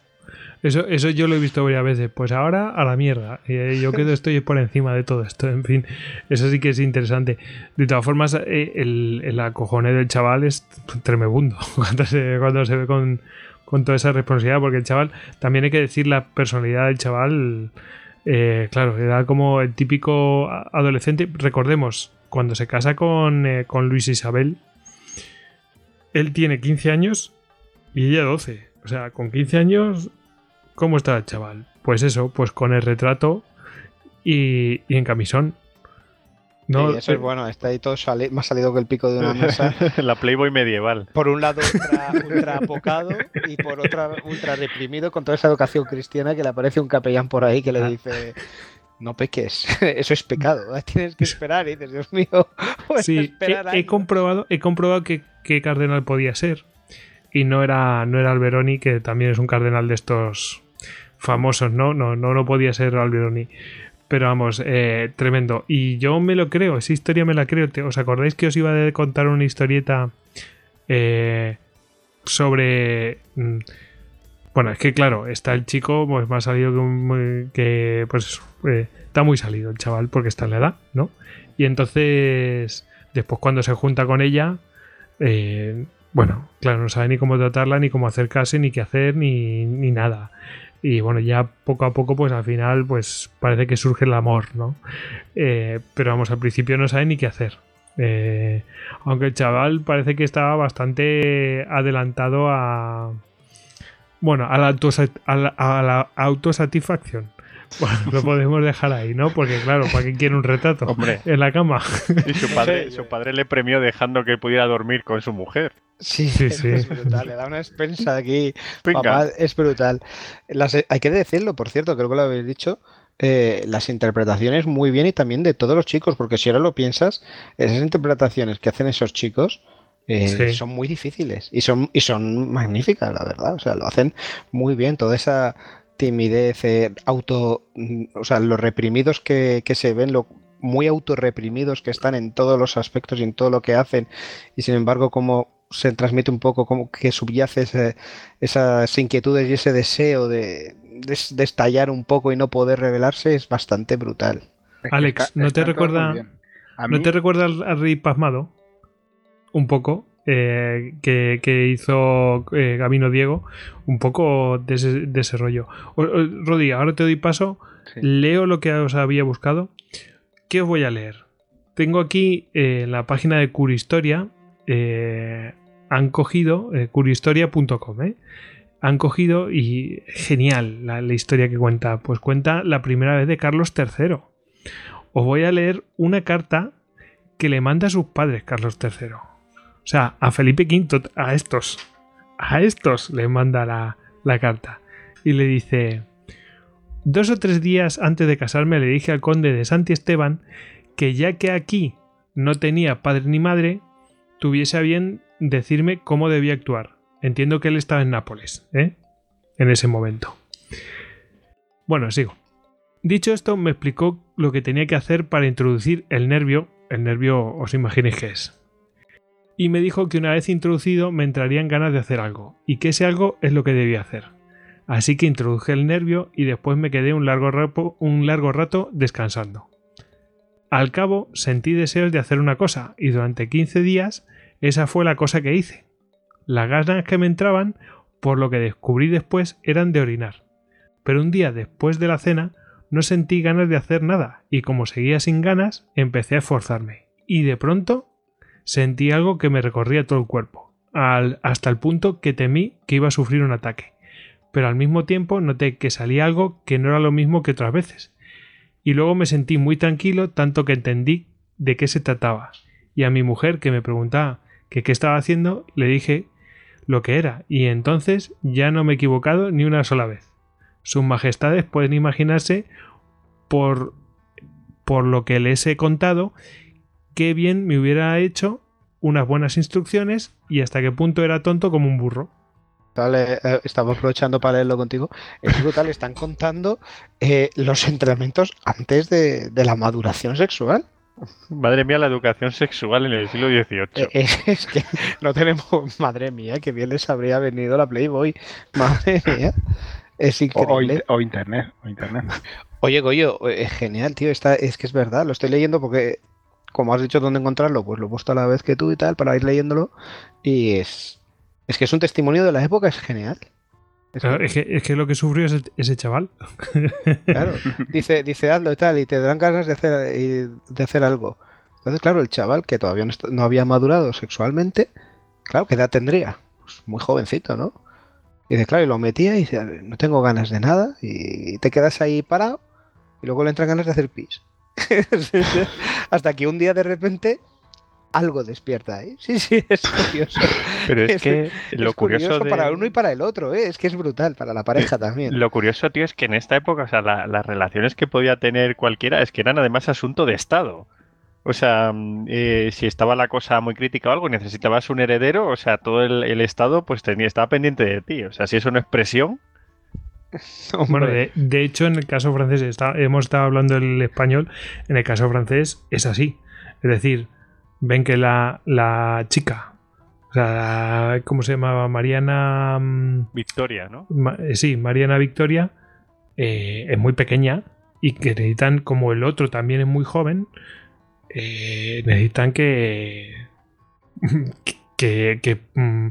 Eso, eso yo lo he visto varias veces. Pues ahora a la mierda. Eh, yo quedo estoy por encima de todo esto. En fin, eso sí que es interesante. De todas formas, eh, el, el del chaval es tremebundo cuando se, cuando se ve con, con toda esa responsabilidad. Porque el chaval, también hay que decir la personalidad del chaval. eh, claro, era como el típico adolescente. Recordemos, cuando se casa con, eh, con Luis Isabel, él tiene 15 años y ella 12. O sea, con 15 años ¿Cómo está el chaval? Pues eso, pues con el retrato y, y en camisón. No, y eso es bueno, está ahí todo sali- más salido que el pico de una mesa. la Playboy medieval. Por un lado ultra, ultra apocado y por otra ultra reprimido con toda esa educación cristiana que le aparece un capellán por ahí que le Ah. dice no peques, eso es pecado, tienes que esperar y dices, Dios mío, sí, he, esperar he años". comprobado, he comprobado que, qué cardenal podía ser. Y no era, no era Alberoni, que también es un cardenal de estos famosos, ¿no? No, no, no podía ser Alberoni. Pero vamos, eh, tremendo. Y yo me lo creo, esa historia me la creo. ¿Os acordáis que os iba a contar una historieta eh, sobre... mm, Bueno, es que claro, está el chico, pues ha salido que, un- que, pues eh, está muy salido el chaval porque está en la edad, ¿no? Y entonces, después cuando se junta con ella, eh, bueno, claro, no sabe ni cómo tratarla, ni cómo acercarse, ni qué hacer, ni, ni nada. Y bueno, ya poco a poco, pues al final, pues parece que surge el amor, ¿no? Eh, pero vamos, al principio no sabe ni qué hacer. Eh, aunque el chaval parece que estaba bastante adelantado a. Bueno, a la, autosa- a la- a la autosatisfacción. Bueno, lo podemos dejar ahí, ¿no? Porque claro, ¿para qué quiere un retrato? Hombre. En la cama. Y su padre, su padre le premió dejando que pudiera dormir con su mujer. Sí, Sí, es, sí. es brutal, le da una expensa aquí. Papá, es brutal. Las- hay que decirlo, por cierto, creo que lo habéis dicho. eh, las interpretaciones muy bien y también de todos los chicos, porque si ahora lo piensas, esas interpretaciones que hacen esos chicos eh, Sí. son muy difíciles y son, y son magníficas, la verdad. O sea, lo hacen muy bien, toda esa timidez, eh, auto, o sea, los reprimidos que, que se ven, lo muy autorreprimidos que están en todos los aspectos y en todo lo que hacen, y sin embargo, como se transmite un poco como que subyace ese- esas inquietudes y ese deseo de, de, de estallar un poco y no poder revelarse es bastante brutal. Alex, ¿no te recuerda-. A ¿No te recuerda al, al rey pasmado? Un poco. eh, que, que hizo eh, Gabino Diego, un poco de ese, de ese rollo. O- o, Rodi, ahora te doy paso, Sí. leo lo que os había buscado. ¿Qué os voy a leer? Tengo aquí eh, en la página de Curihistoria, eh, han cogido, eh, ¿eh? han cogido y genial la, la historia que cuenta. Pues cuenta la primera vez de Carlos III. Os voy a leer una carta que le manda a sus padres Carlos III. O sea, a Felipe V, a estos, a estos le manda la, la carta. Y le dice, dos o tres días antes de casarme le dije al conde de Santi Esteban que ya que aquí no tenía padre ni madre, tuviese a bien decirme cómo debía actuar. Entiendo que él estaba en Nápoles, ¿eh? En ese momento. Bueno, sigo. Dicho esto, me explicó lo que tenía que hacer para introducir el nervio. El nervio, os imaginéis que es. Y me dijo que una vez introducido me entrarían ganas de hacer algo, y que ese algo es lo que debía hacer. Así que introduje el nervio y después me quedé un largo, un largo rato descansando. Al cabo sentí deseos de hacer una cosa, y durante 15 días esa fue la cosa que hice. Las ganas que me entraban, por lo que descubrí después, eran de orinar. Pero un día después de la cena no sentí ganas de hacer nada, y como seguía sin ganas, empecé a esforzarme. Y de pronto sentí algo que me recorría todo el cuerpo, al- hasta el punto que temí que iba a sufrir un ataque. Pero al mismo tiempo noté que salía algo que no era lo mismo que otras veces. Y luego me sentí muy tranquilo, tanto que entendí de qué se trataba. Y a mi mujer, que me preguntaba que qué estaba haciendo, le dije lo que era, y entonces ya no me he equivocado ni una sola vez. Sus majestades pueden imaginarse por, por lo que les he contado qué bien me hubiera hecho unas buenas instrucciones y hasta qué punto era tonto como un burro. Vale, eh, estamos aprovechando para leerlo contigo. Es brutal, están contando eh, los entrenamientos antes de, de la maduración sexual. Madre mía, la educación sexual en el siglo XVIII. Eh, eh, es que no tenemos, madre mía, que bien les habría venido la Playboy. Madre mía, es O, internet, o internet. Oye, Goyo, es genial, tío. Está, es que es verdad, lo estoy leyendo porque, como has dicho dónde encontrarlo, pues lo he puesto a la vez que tú y tal, para ir leyéndolo. Y es, es que es un testimonio de la época, es genial. Es Claro, que- es, que, es que lo que sufrió ese, ese chaval. Claro, dice, dice hazlo y tal, y te dan ganas de hacer, y- de hacer algo. Entonces, claro, el chaval que todavía no, no había madurado sexualmente, claro, ¿qué edad tendría? Pues muy jovencito, ¿no? Y dice, claro, y lo metía y dice, "A ver, no tengo ganas de nada, y te quedas ahí parado, y luego le entran ganas de hacer pis. Hasta que un día de repente algo despierta ahí. Sí, sí, es curioso. Pero es es- que Es lo curioso, curioso de- para uno y para el otro, ¿eh? es que es brutal, para la pareja también. Lo curioso, tío, es que en esta época, o sea, la- las relaciones que podía tener cualquiera es que eran además asunto de Estado. O sea, mm, eh, si estaba la cosa muy crítica o algo, y necesitabas un heredero, o sea, todo el, el Estado pues tenía, estaba pendiente de ti. O sea, si eso no es presión, Bueno, de hecho, en el caso francés, está- hemos estado hablando el español, en el caso francés es así. Es decir, ven que la, la chica, o sea, ¿cómo se llamaba? Mariana... mm, victoria, ¿no? Ma- eh, sí, Mariana Victoria eh, es muy pequeña y que necesitan, como el otro también es muy joven, eh, necesitan que, que, que, mm,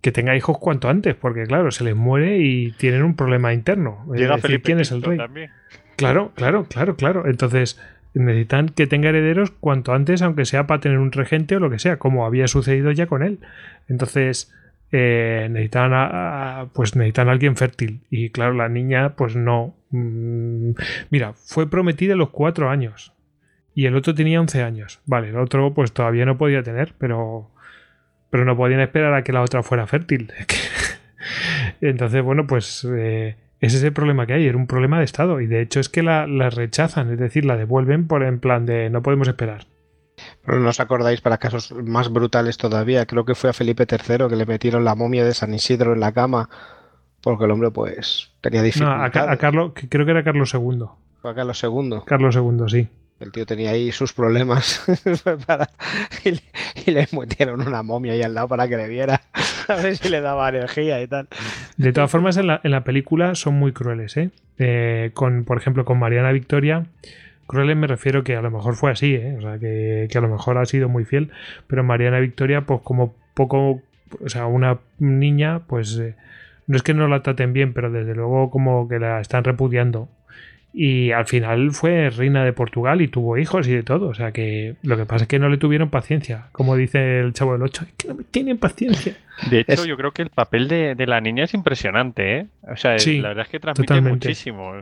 que tenga hijos cuanto antes, porque claro, se les muere y tienen un problema interno. Es Llega decir, Felipe ¿quién es el rey? también. Claro, claro, claro, claro. Entonces necesitan que tenga herederos cuanto antes, aunque sea para tener un regente o lo que sea, como había sucedido ya con él. Entonces eh, necesitan, a, pues necesitan a alguien fértil. Y claro, la niña, pues no. Mm, mira, fue prometida a los cuatro años. Y el otro tenía 11 años. Vale, el otro pues todavía no podía tener, pero, pero no podían esperar a que la otra fuera fértil. Entonces, bueno, pues eh, ese es el problema que hay. Era un problema de Estado. Y de hecho es que la, la rechazan, es decir, la devuelven por en plan de no podemos esperar. Pero no os acordáis para casos más brutales todavía. Creo que fue a Felipe III que le metieron la momia de San Isidro en la cama porque el hombre pues tenía No, dificultades. a, Ca- a Carlos, creo que era Carlos II. Fue a Carlos II. Carlos II, sí. El tío tenía ahí sus problemas para- y, le, y le metieron una momia ahí al lado para que le viera. A ver si le daba energía y tal. De todas formas, en la, en la película son muy crueles, ¿eh? Eh, Con, por ejemplo, con Mariana Victoria. Crueles me refiero que a lo mejor fue así, ¿eh? O sea, que, que a lo mejor ha sido muy fiel. Pero Mariana Victoria, pues como poco, o sea, una niña, pues eh, no es que no la traten bien, pero desde luego como que la están repudiando. Y al final fue reina de Portugal y tuvo hijos y de todo. O sea que lo que pasa es que no le tuvieron paciencia. Como dice el chavo del 8, que no me tienen paciencia. De hecho, yo creo que el papel de, la niña es impresionante, ¿eh? O sea, la verdad es que transmite muchísimo.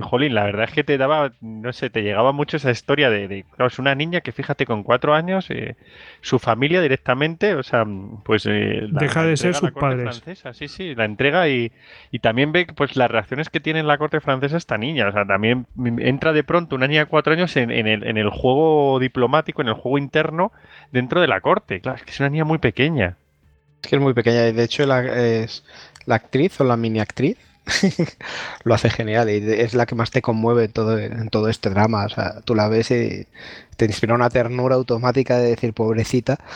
jolín, la verdad es que te daba, no sé, te llegaba mucho esa historia de, claro, es una niña que fíjate con cuatro años, eh, su familia directamente, o sea, pues... Eh, Deja de ser sus padres. Francesa, sí, sí, la entrega y, y, también ve pues las reacciones que tiene en la corte francesa esta niña. O sea, también entra de pronto una niña de cuatro años en, en, el, en el juego diplomático, en el juego interno dentro de la corte. Claro, es que es una niña muy pequeña. Es que es muy pequeña y de hecho la, es la actriz o la mini actriz lo hace genial y es la que más te conmueve en todo, en todo este drama. O sea, tú la ves y te inspira una ternura automática de decir pobrecita.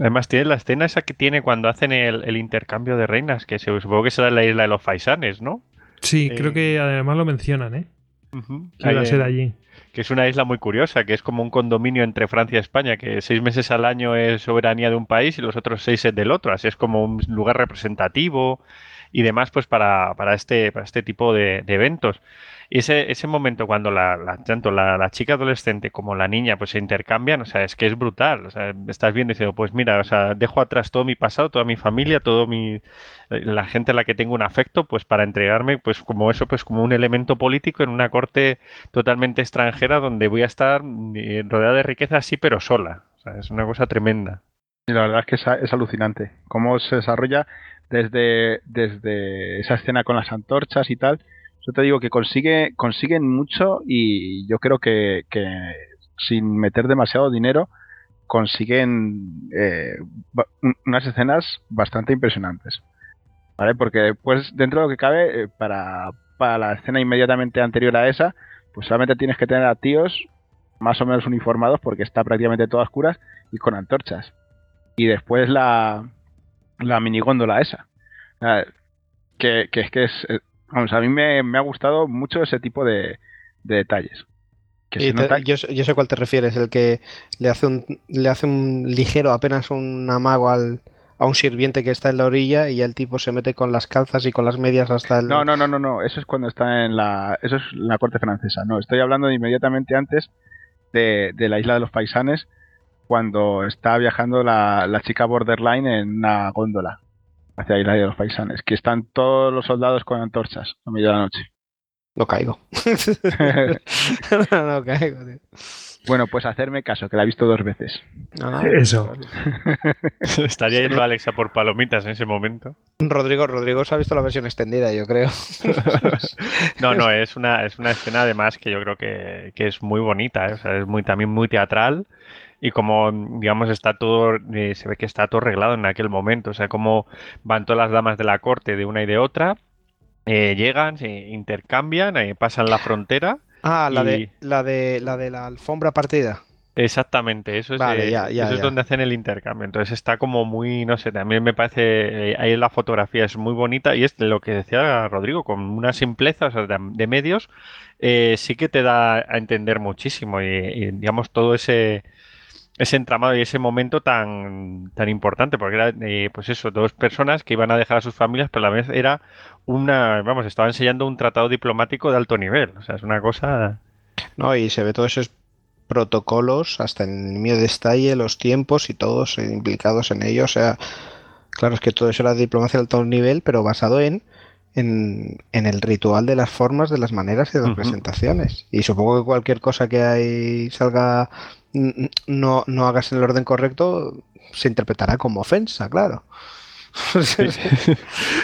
Además tiene la escena esa que tiene cuando hacen el, intercambio de reinas, que se, supongo que será la isla de los faisanes, ¿no? Sí, creo eh, que además lo mencionan, ¿eh? Que va a ser allí que es una isla muy curiosa, que es como un condominio entre Francia y España, que seis meses al año es soberanía de un país y los otros seis es del otro, así es como un lugar representativo y demás pues para, para, este, para este tipo de, de eventos. Y ese, ese momento cuando la, tanto la, chica adolescente como la niña pues se intercambian, o sea, es que es brutal. O sea, estás viendo y pues mira, o sea, dejo atrás todo mi pasado, toda mi familia, todo mi la gente a la que tengo un afecto, pues para entregarme, pues como eso, pues como un elemento político en una corte totalmente extranjera donde voy a estar eh, rodeada de riqueza, sí, pero sola. O sea, es una cosa tremenda. Y la verdad es que es, es alucinante. Cómo se desarrolla desde, desde esa escena con las antorchas y tal yo te digo que consigue, consiguen mucho y yo creo que, sin meter demasiado dinero consiguen eh, unas escenas bastante impresionantes. ¿Vale? Porque después, dentro de lo que cabe, eh, para, para la escena inmediatamente anterior a esa, pues solamente tienes que tener a tíos más o menos uniformados porque está prácticamente todas oscuras y con antorchas. Y después la, la minigóndola esa. Que, que, es que es, Vamos, a mí me, ha gustado mucho ese tipo de, detalles. yo, sé cuál te refieres, el que le hace un, le hace un ligero, apenas un amago al, a un sirviente que está en la orilla y el tipo se mete con las calzas y con las medias hasta el... No, no, no, no, no, eso es cuando está en la... Eso es la corte francesa, no, estoy hablando de inmediatamente antes de, la isla de los paisanes, cuando está viajando la, la chica borderline en una góndola hacia Isla de los Paisanes, que están todos los soldados con antorchas a media de la noche. No caigo. no, caigo, tío. Bueno, pues hacerme caso, que la he visto dos veces. Ah, Eso. Estaría yendo Alexa por palomitas en ese momento. Rodrigo, Rodrigo se ha visto la versión extendida, yo creo. no, no, es una, es una escena además que yo creo que, que es muy bonita, ¿eh? o sea, es muy, también muy teatral y como, digamos, está todo, eh, se ve que está todo arreglado en aquel momento, o sea, como van todas las damas de la corte de una y de otra, eh, llegan, se intercambian, eh, pasan la frontera. Ah, la, de, la, de, la de la alfombra partida. Exactamente, eso es, eso es donde hacen el intercambio. Entonces está como muy, no sé, también me parece, ahí la fotografía es muy bonita y es lo que decía Rodrigo, con una simpleza o sea, de, medios, sí que te da a entender muchísimo y digamos todo ese, ese entramado y ese momento tan, tan importante, porque era, eh, pues eso, dos personas que iban a dejar a sus familias, pero a la vez era una, vamos, estaba enseñando un tratado diplomático de alto nivel, o sea, es una cosa... No, y se ve todos esos protocolos, hasta en el mío detalle, los tiempos y todos implicados en ello, o sea, claro, es que todo eso era diplomacia de alto nivel, pero basado en en, el ritual de las formas, de las maneras y de las presentaciones. Y supongo que cualquier cosa que ahí salga no, no hagas en el orden correcto, se interpretará como ofensa, claro.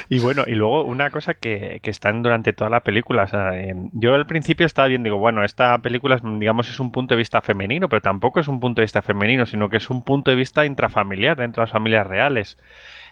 y bueno, y luego una cosa que, que están durante toda la película. yo al principio estaba bien, digo, bueno, esta película, digamos, es un punto de vista femenino, pero tampoco es un punto de vista femenino, sino que es un punto de vista intrafamiliar dentro de las familias reales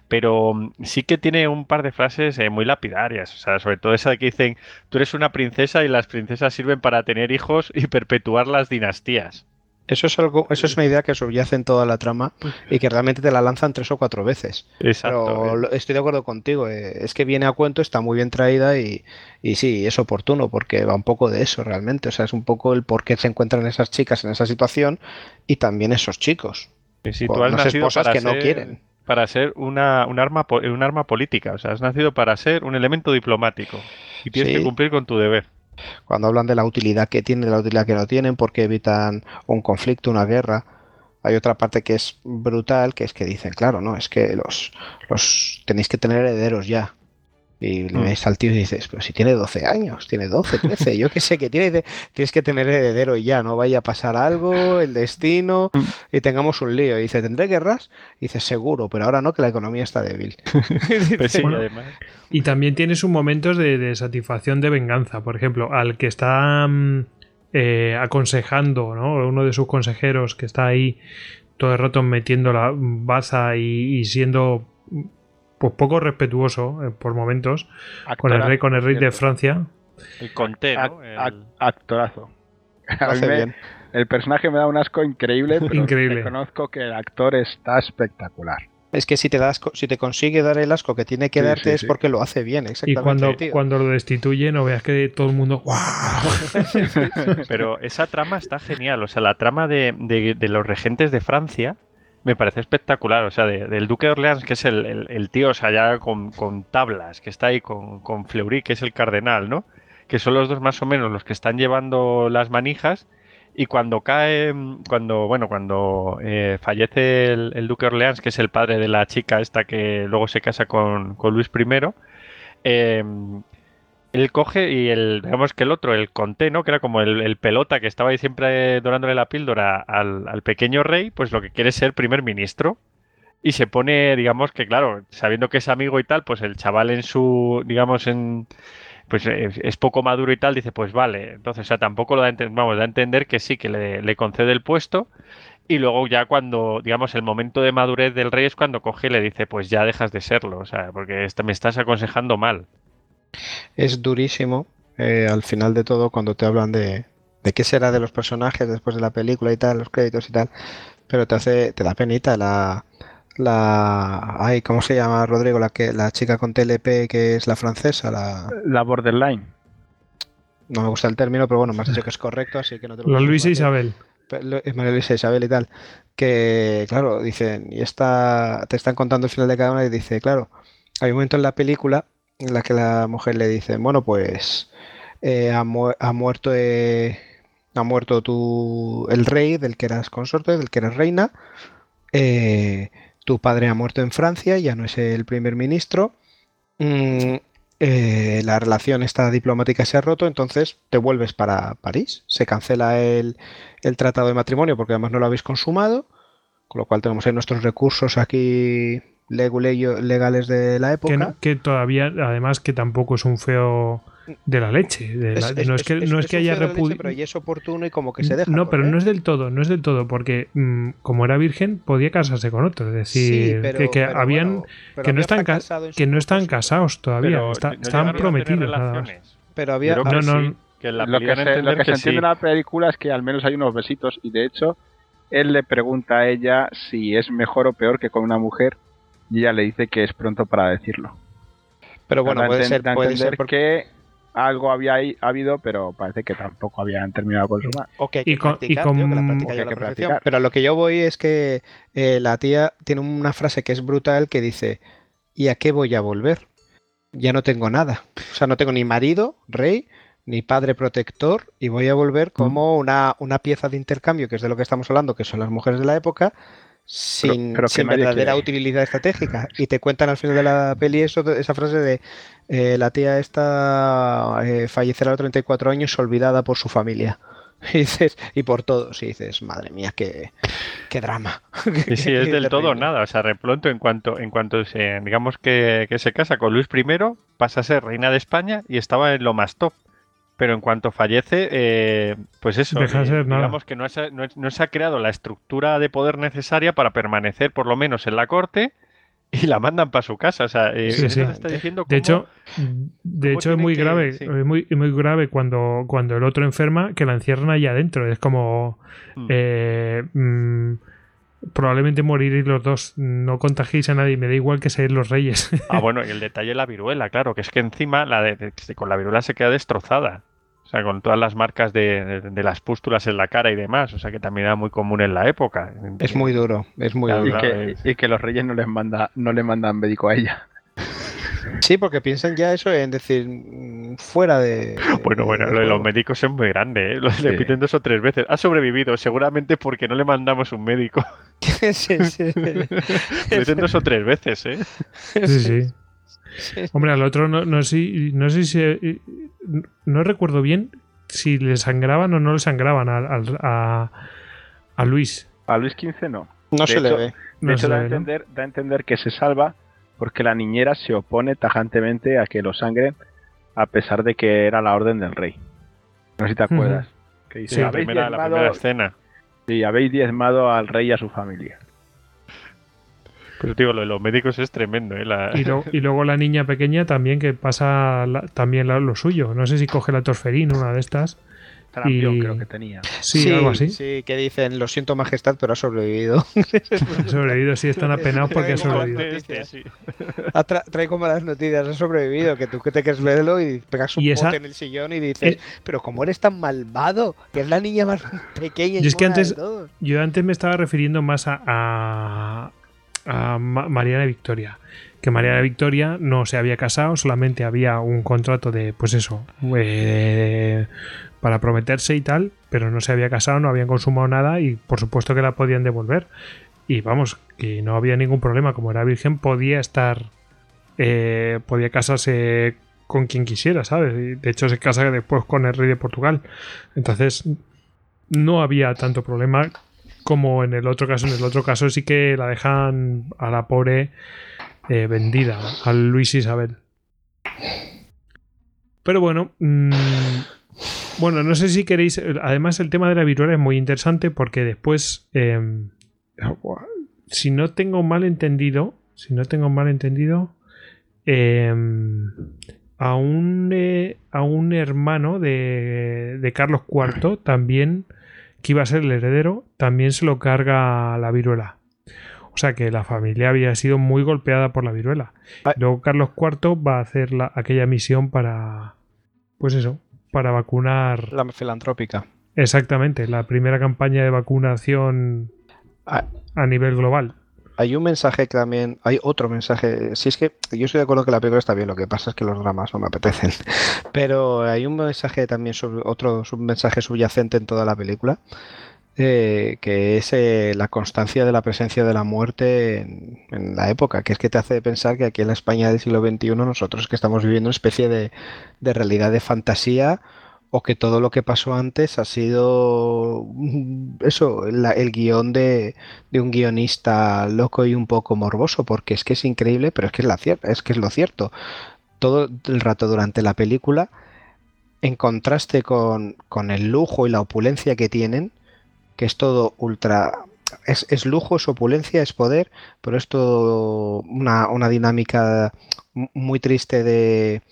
pero mm, sí que tiene un par de frases eh, muy lapidarias, o sea, sobre todo esa de que dicen, tú eres una princesa y las princesas sirven para tener hijos y perpetuar las dinastías. Eso es algo, eso es una idea que subyace en toda la trama y que realmente te la lanzan tres o cuatro veces. Exacto. Pero estoy de acuerdo contigo. Eh, es que viene a cuento, está muy bien traída y, y, sí, es oportuno porque va un poco de eso realmente. O sea, es un poco el por qué se encuentran esas chicas en esa situación y también esos chicos. Si Con tú has unas nacido esposas que no quieren. Para ser una, un, arma, un arma política, o sea, has nacido para ser un elemento diplomático y tienes Sí. que cumplir con tu deber. Cuando hablan de la utilidad que tienen, de la utilidad que no tienen, porque evitan un conflicto, una guerra. Hay otra parte que es brutal, que es que dicen, claro, no, es que los, los tenéis que tener herederos ya. Y le Mm. ves al tío y dices, pero si tiene 12 años, tiene 12, 13, yo qué sé, que tiene, tienes que tener heredero y ya, no vaya a pasar algo, el destino, Mm. y tengamos un lío. Y dice, ¿tendré guerras? Y dice, seguro, pero ahora no, que la economía está débil. Pues sí, Bueno, además. Y también tiene sus momentos de, de satisfacción de venganza. Por ejemplo, al que está mm, eh, aconsejando, ¿no? Uno de sus consejeros que está ahí todo el rato metiendo la baza y, y siendo pues poco respetuoso eh, por momentos con el rey, con el rey de. Francia. El Conté, ¿no? El- ac- Actorazo. Lo A mí hace me- bien. el personaje me da un asco increíble, pero Increíble. reconozco que el actor está espectacular. Es que si te das, si te consigue dar el asco que tiene que Sí, darte sí, es sí. porque lo hace bien, Y exactamente. cuando, tío. cuando lo destituye, no veas que todo el mundo. ¡guau! Pero esa trama está genial. O sea, la trama de, de- de los regentes de Francia me parece espectacular. O sea, de- del Duque de Orleans, que es el, el- tío, o sea, ya con, con tablas, que está ahí con, con Fleury, que es el cardenal, ¿no? Que son los dos más o menos los que están llevando las manijas. Y cuando cae, cuando, bueno, cuando eh, fallece el, el Duque de Orleans, que es el padre de la chica esta que luego se casa con, con Luis I, eh, él coge y el, digamos que el otro, el Conté, ¿no? Que era como el, el pelota que estaba ahí siempre dorándole la píldora al, al pequeño rey, pues lo que quiere es ser primer ministro. Y se pone, digamos que claro, sabiendo que es amigo y tal, pues el chaval en su, digamos, en pues es, es poco maduro y tal, dice, pues vale. Entonces, o sea, tampoco lo da a vamos, da a entender que sí, que le, le concede el puesto. Y luego ya cuando, digamos, el momento de madurez del rey es cuando coge y le dice, pues ya dejas de serlo, o sea, porque me estás aconsejando mal. Es durísimo eh, al final de todo cuando te hablan de, de qué será de los personajes después de la película y tal, los créditos y tal, pero te hace, te da penita la, la, ay, ¿cómo se llama Rodrigo? La que, la chica con TLP que es la francesa, la, La borderline. no me gusta el término, pero bueno, me has dicho que es correcto, así que no te lo La voy a Luisa debatir. Isabel. Es María Luisa Isabel y tal, que claro, dicen, y esta, te están contando el final de cada una y dice, claro, hay un momento en la película en la que la mujer le dice, bueno, pues eh, ha, mu- ha muerto eh, ha muerto tu, el rey del que eras consorte, del que eres reina, eh, tu padre ha muerto en Francia, ya no es el primer ministro, mm, la relación esta diplomática se ha roto, entonces te vuelves para París, se cancela el, el tratado de matrimonio porque además no lo habéis consumado, con lo cual tenemos ahí nuestros recursos aquí legales de la Que, época. no- que todavía, además, que tampoco es un feo de la leche. de la- no es que, no es que haya feo de leche, repudi- pero y es oportuno y como que se deja. No, pero no es del todo, no es del todo, porque mm, como era virgen, podía casarse con otro. Es Sí, decir, pero- que, que pero habían, bueno, pero que no están, que no están casados todavía, Pero está- tener prometidos. nada más. Pero había, que No, no, sí, que en la lo que se, lo entender que se que entiende sí. en la película es que al menos hay unos besitos y de hecho él le pregunta a ella si es mejor o peor que con una mujer y ella le dice que es pronto para decirlo. pero bueno, puede ser, puede ser porque que algo había ahí- habido, pero parece que tampoco habían terminado de consumar. o que hay Y que con- y practicar, con- tío, que la práctica que la que perfección. practicar. Pero a lo que yo voy es que eh, la tía tiene una frase que es brutal que dice, ¿y a qué voy a volver? Ya no tengo nada. O sea, no tengo ni marido, rey, ni padre protector, y voy a volver como una, una pieza de intercambio, que es de lo que estamos hablando, que son las mujeres de la época, sin, pero verdadera quiere. utilidad estratégica. Y te cuentan al final de la peli eso, esa frase de eh, la tía esta eh, fallecerá a los 34 años olvidada por su familia. Y dices, y por todos, y dices, madre mía, qué, qué drama. Sí, sí, es del todo nada. O sea, Repronto, en cuanto, en cuanto se, digamos que, que se casa con Luis I, pasa a ser reina de España y estaba en lo más top. Pero en cuanto fallece, eh, pues eso, Deja eh, ser nada. digamos que no, se- no, no se ha creado la estructura de poder necesaria para permanecer por lo menos en la corte y la mandan para su casa. O sea, eh, Sí, eso sí. te está diciendo De hecho, de hecho es muy que- grave, sí. es muy, es muy grave cuando, cuando el otro enferma que la encierran allá adentro. Es como Mm. eh, mm, probablemente moriréis los dos. No contagiéis a nadie. Me da igual que seáis los reyes. Ah, bueno, y el detalle de la viruela, claro, que es que encima la de, de- con la viruela se queda destrozada. O sea, con todas las marcas de, de- de las pústulas en la cara y demás. O sea, que también era muy común en la época. Es muy duro, es muy Claro, duro. que, y que los reyes no les manda, no le mandan médico a ella. Sí, porque piensan ya eso en decir mm, fuera de. Bueno, bueno, de lo de los médicos es muy grande, ¿eh? Lo Sí. repiten dos o tres veces. Ha sobrevivido, seguramente porque no le mandamos un médico. Sí, sí. Lo dicen dos o tres veces, ¿eh? Sí, sí. Hombre, al otro no, no sé, no sé si. No recuerdo bien si le sangraban o no le sangraban a, al- a, a Luis. A Luis XV no. No De se le ve. De No hecho, da, a entender, da a entender que se salva porque la niñera se opone tajantemente a que lo sangren a pesar de que era la orden del rey. No sé si te acuerdas. Que dice, Sí, la "Habéis primera, la primera escena. sí, habéis diezmado al rey y a su familia. Pero digo, lo de los médicos es tremendo, ¿eh? La- Y, lo- y luego la niña pequeña también que pasa la- también la- lo suyo. No sé si coge la torferina, una de estas. Sarampión Y- creo que tenía. Sí, algo así. Sí, que dicen, lo siento majestad, pero ha sobrevivido. Ha sobrevivido, sí, están apenados porque ha sobrevivido. noticias. sí. Ha tra- traigo malas noticias, ha sobrevivido, que tú que te quieres verlo y pegas un Y esa- bote en el sillón y dices, Eh. pero ¿cómo eres tan malvado? Que es la niña más pequeña y Yo es que antes- todos. Yo antes me estaba refiriendo más a, a, a Ma- Mariana Victoria. Que Mariana Victoria no se había casado, solamente había un contrato de, pues eso, eh, para prometerse y tal, pero no se había casado, no habían consumado nada y por supuesto que la podían devolver. Y vamos, que no había ningún problema, como era virgen, podía estar, eh, podía casarse con quien quisiera, ¿sabes? Y de hecho se casa después con el rey de Portugal. Entonces, no había tanto problema como en el otro caso. En el otro caso sí que la dejan a la pobre eh, vendida, al Luis Isabel. Pero bueno, mm, bueno, no sé si queréis. Además, el tema de la viruela es muy interesante porque después, eh, si no tengo mal entendido, si no tengo mal entendido, a un eh, a un hermano de, de Carlos IV también que iba a ser el heredero, también se lo carga la viruela. O sea que la familia había sido muy golpeada por la viruela. Luego Carlos IV va a hacer la- aquella misión para, pues eso, para vacunar. La filantrópica. Exactamente, la primera campaña de vacunación Ah. a nivel global. Hay un mensaje que también, hay otro mensaje. Si es que yo estoy de acuerdo que la película está bien, lo que pasa es que los dramas no me apetecen. Pero hay un mensaje también sobre otro un mensaje subyacente en toda la película, eh, que es eh, la constancia de la presencia de la muerte en, la época, que es que te hace pensar que aquí en la España del siglo XXI nosotros que estamos viviendo una especie de realidad de fantasía o que todo lo que pasó antes ha sido mm, eso, la- el guion de, de un guionista loco y un poco morboso, porque es que es increíble, pero es que es, es que es lo cierto. Todo el rato durante la película, en contraste con, con el lujo y la opulencia que tienen, que es todo ultra... Es, es lujo, es opulencia, es poder, pero es todo una, una dinámica muy triste de,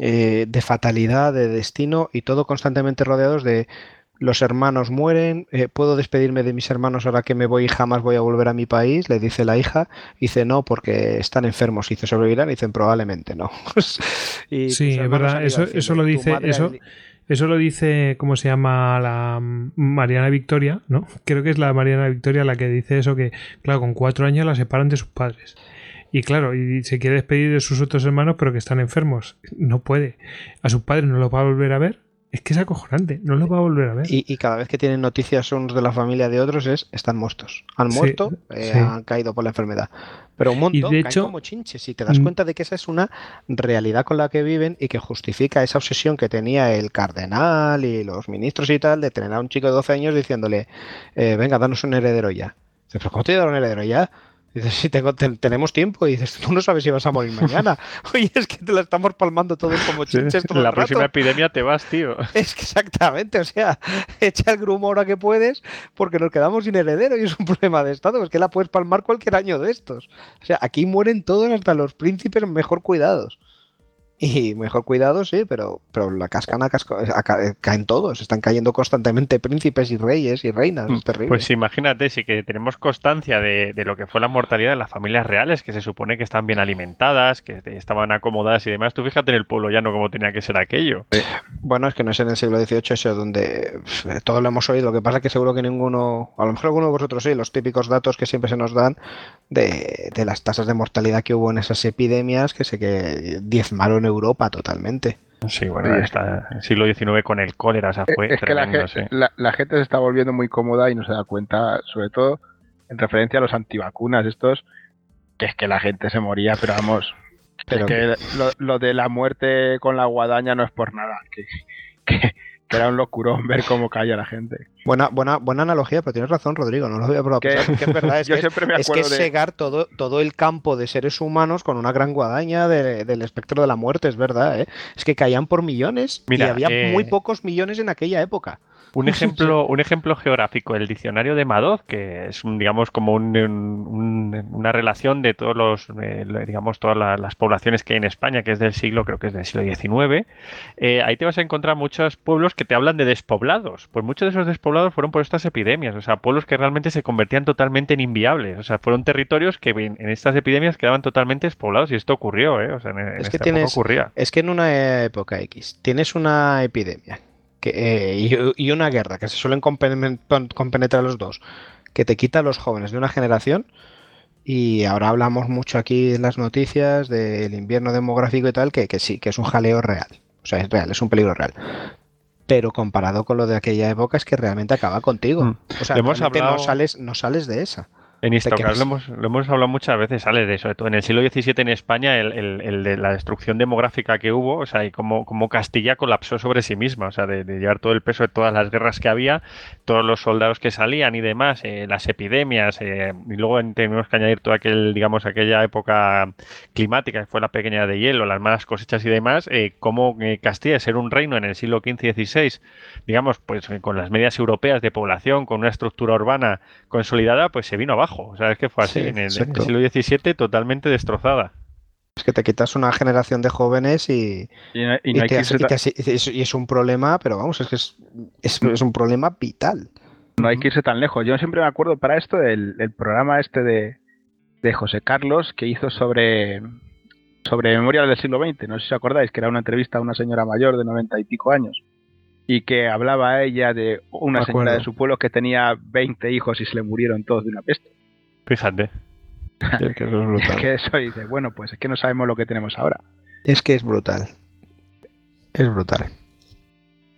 eh, de fatalidad, de destino y todo constantemente rodeados de los hermanos mueren, eh, puedo despedirme de mis hermanos ahora que me voy y jamás voy a volver a mi país, le dice la hija, dice no porque están enfermos, y dice sobrevivirán, y dicen probablemente no. Y Sí, es verdad, eso- eso lo dice- eso- Eso lo dice, ¿cómo se llama? La mm, Mariana Victoria, ¿no? Creo que es la Mariana Victoria la que dice eso, que, claro, con cuatro años la separan de sus padres. Y claro, y se quiere despedir de sus otros hermanos, pero que están enfermos. No puede. A sus padres no los va a volver a ver. Es que es acojonante, no los va a volver a ver. Y, y cada vez que tienen noticias unos de la familia de otros es están muertos. Han Sí, muerto, eh, sí. han caído por la enfermedad. Pero un montón, de caen hecho- como chinches. Y te das Mm. cuenta de que esa es una realidad con la que viven y que justifica esa obsesión que tenía el cardenal y los ministros y tal de tener a un chico de 12 años diciéndole, eh, venga, danos un heredero ya. Pero ¿cómo te voy a dar un heredero ya? Dices, sí, tengo, te- tenemos tiempo. Y dices, tú no sabes si vas a morir mañana. Oye, es que te la estamos palmando todos como chinches todo En la el próxima rato. epidemia te vas, tío. Es que exactamente, o sea, echa el grumo ahora que puedes porque nos quedamos sin heredero y es un problema de Estado, es que la puedes palmar cualquier año de estos. O sea, aquí mueren todos hasta los príncipes mejor cuidados. Y mejor cuidado, sí, pero, pero la cascana casca, eh, caen todos, están cayendo constantemente príncipes y reyes y reinas, es terrible. Pues imagínate, si que tenemos constancia de, de, lo que fue la mortalidad de las familias reales, que se supone que están bien alimentadas, que estaban acomodadas y demás, tú fíjate en el pueblo llano cómo tenía que ser aquello. Bueno, es que no es en el siglo XVIII eso donde todo lo hemos oído, lo que pasa es que seguro que ninguno, a lo mejor alguno de vosotros sí, los típicos datos que siempre se nos dan de, de las tasas de mortalidad que hubo en esas epidemias que sé que diezmaron Europa totalmente. Sí, bueno, está el siglo XIX con el cólera, o sea, fue es tremendo, que la, sí. la, la, gente se está volviendo muy cómoda y no se da cuenta, sobre todo en referencia a los antivacunas estos, que es que la gente se moría, pero vamos, pero es que lo, lo, de la muerte con la guadaña no es por nada, que, que, que era un locurón ver cómo caía la gente. Buena, buena, buena analogía, pero tienes razón, Rodrigo, no lo voy a probar. Que, que es verdad, es yo que, siempre me es, que es de... segar todo, todo el campo de seres humanos con una gran guadaña de, del espectro de la muerte, es verdad, ¿eh? Es que caían por millones Mira, y había eh... muy pocos millones en aquella época. Un ejemplo, un ejemplo geográfico, el diccionario de Madoz, que es un, digamos como un, un, una relación de todos los, eh, digamos, todas la, las poblaciones que hay en España, que es del siglo, creo que es del siglo XIX. Eh, ahí te vas a encontrar muchos pueblos que te hablan de despoblados. Pues muchos de esos despoblados fueron por estas epidemias, o sea, pueblos que realmente se convertían totalmente en inviables. O sea, fueron territorios que en, en estas epidemias quedaban totalmente despoblados y esto ocurrió, ¿eh? O sea, en, en es que tienes, ocurría. Es que en una época X tienes una epidemia que, eh, y, y, una guerra, que se suelen compenetrar los dos, que te quita a los jóvenes de una generación. Y ahora hablamos mucho aquí en las noticias del invierno demográfico y tal, que, que sí, que es un jaleo real. O sea, es real, es un peligro real. Pero comparado con lo de aquella época, es que realmente acaba contigo. Mm. O sea, Hemos hablado... no, sales, no sales de esa. En Istocas lo hemos, lo hemos hablado muchas veces, sale de sobre todo en el siglo XVII en España, el, el, el, de la destrucción demográfica que hubo, o sea, y cómo, cómo Castilla colapsó sobre sí misma, o sea, de, de, llevar todo el peso de todas las guerras que había, todos los soldados que salían y demás, eh, las epidemias, eh, y luego tenemos que añadir toda aquel, digamos, aquella época climática que fue la pequeña de hielo, las malas cosechas y demás, eh, cómo Castilla, ser un reino en el siglo XV y XVI, digamos, pues con las medias europeas de población, con una estructura urbana consolidada, pues se vino abajo. O sea, es que fue así, sí, en, el, en, el, siglo XVII totalmente destrozada. Es que te quitas una generación de jóvenes y, y, es un problema, pero vamos, es que es, es, es, un problema vital. No hay que irse tan lejos. Yo siempre me acuerdo para esto del, del programa este de, de José Carlos que hizo sobre sobre memoria del siglo XX. No sé si os acordáis, que era una entrevista a una señora mayor de noventa y pico años y que hablaba ella de una señora de su pueblo que tenía 20 hijos y se le murieron todos de una peste. Fíjate. Es que, eso es, es que eso dice, bueno, pues es que no sabemos lo que tenemos ahora. Es que es brutal. Es brutal.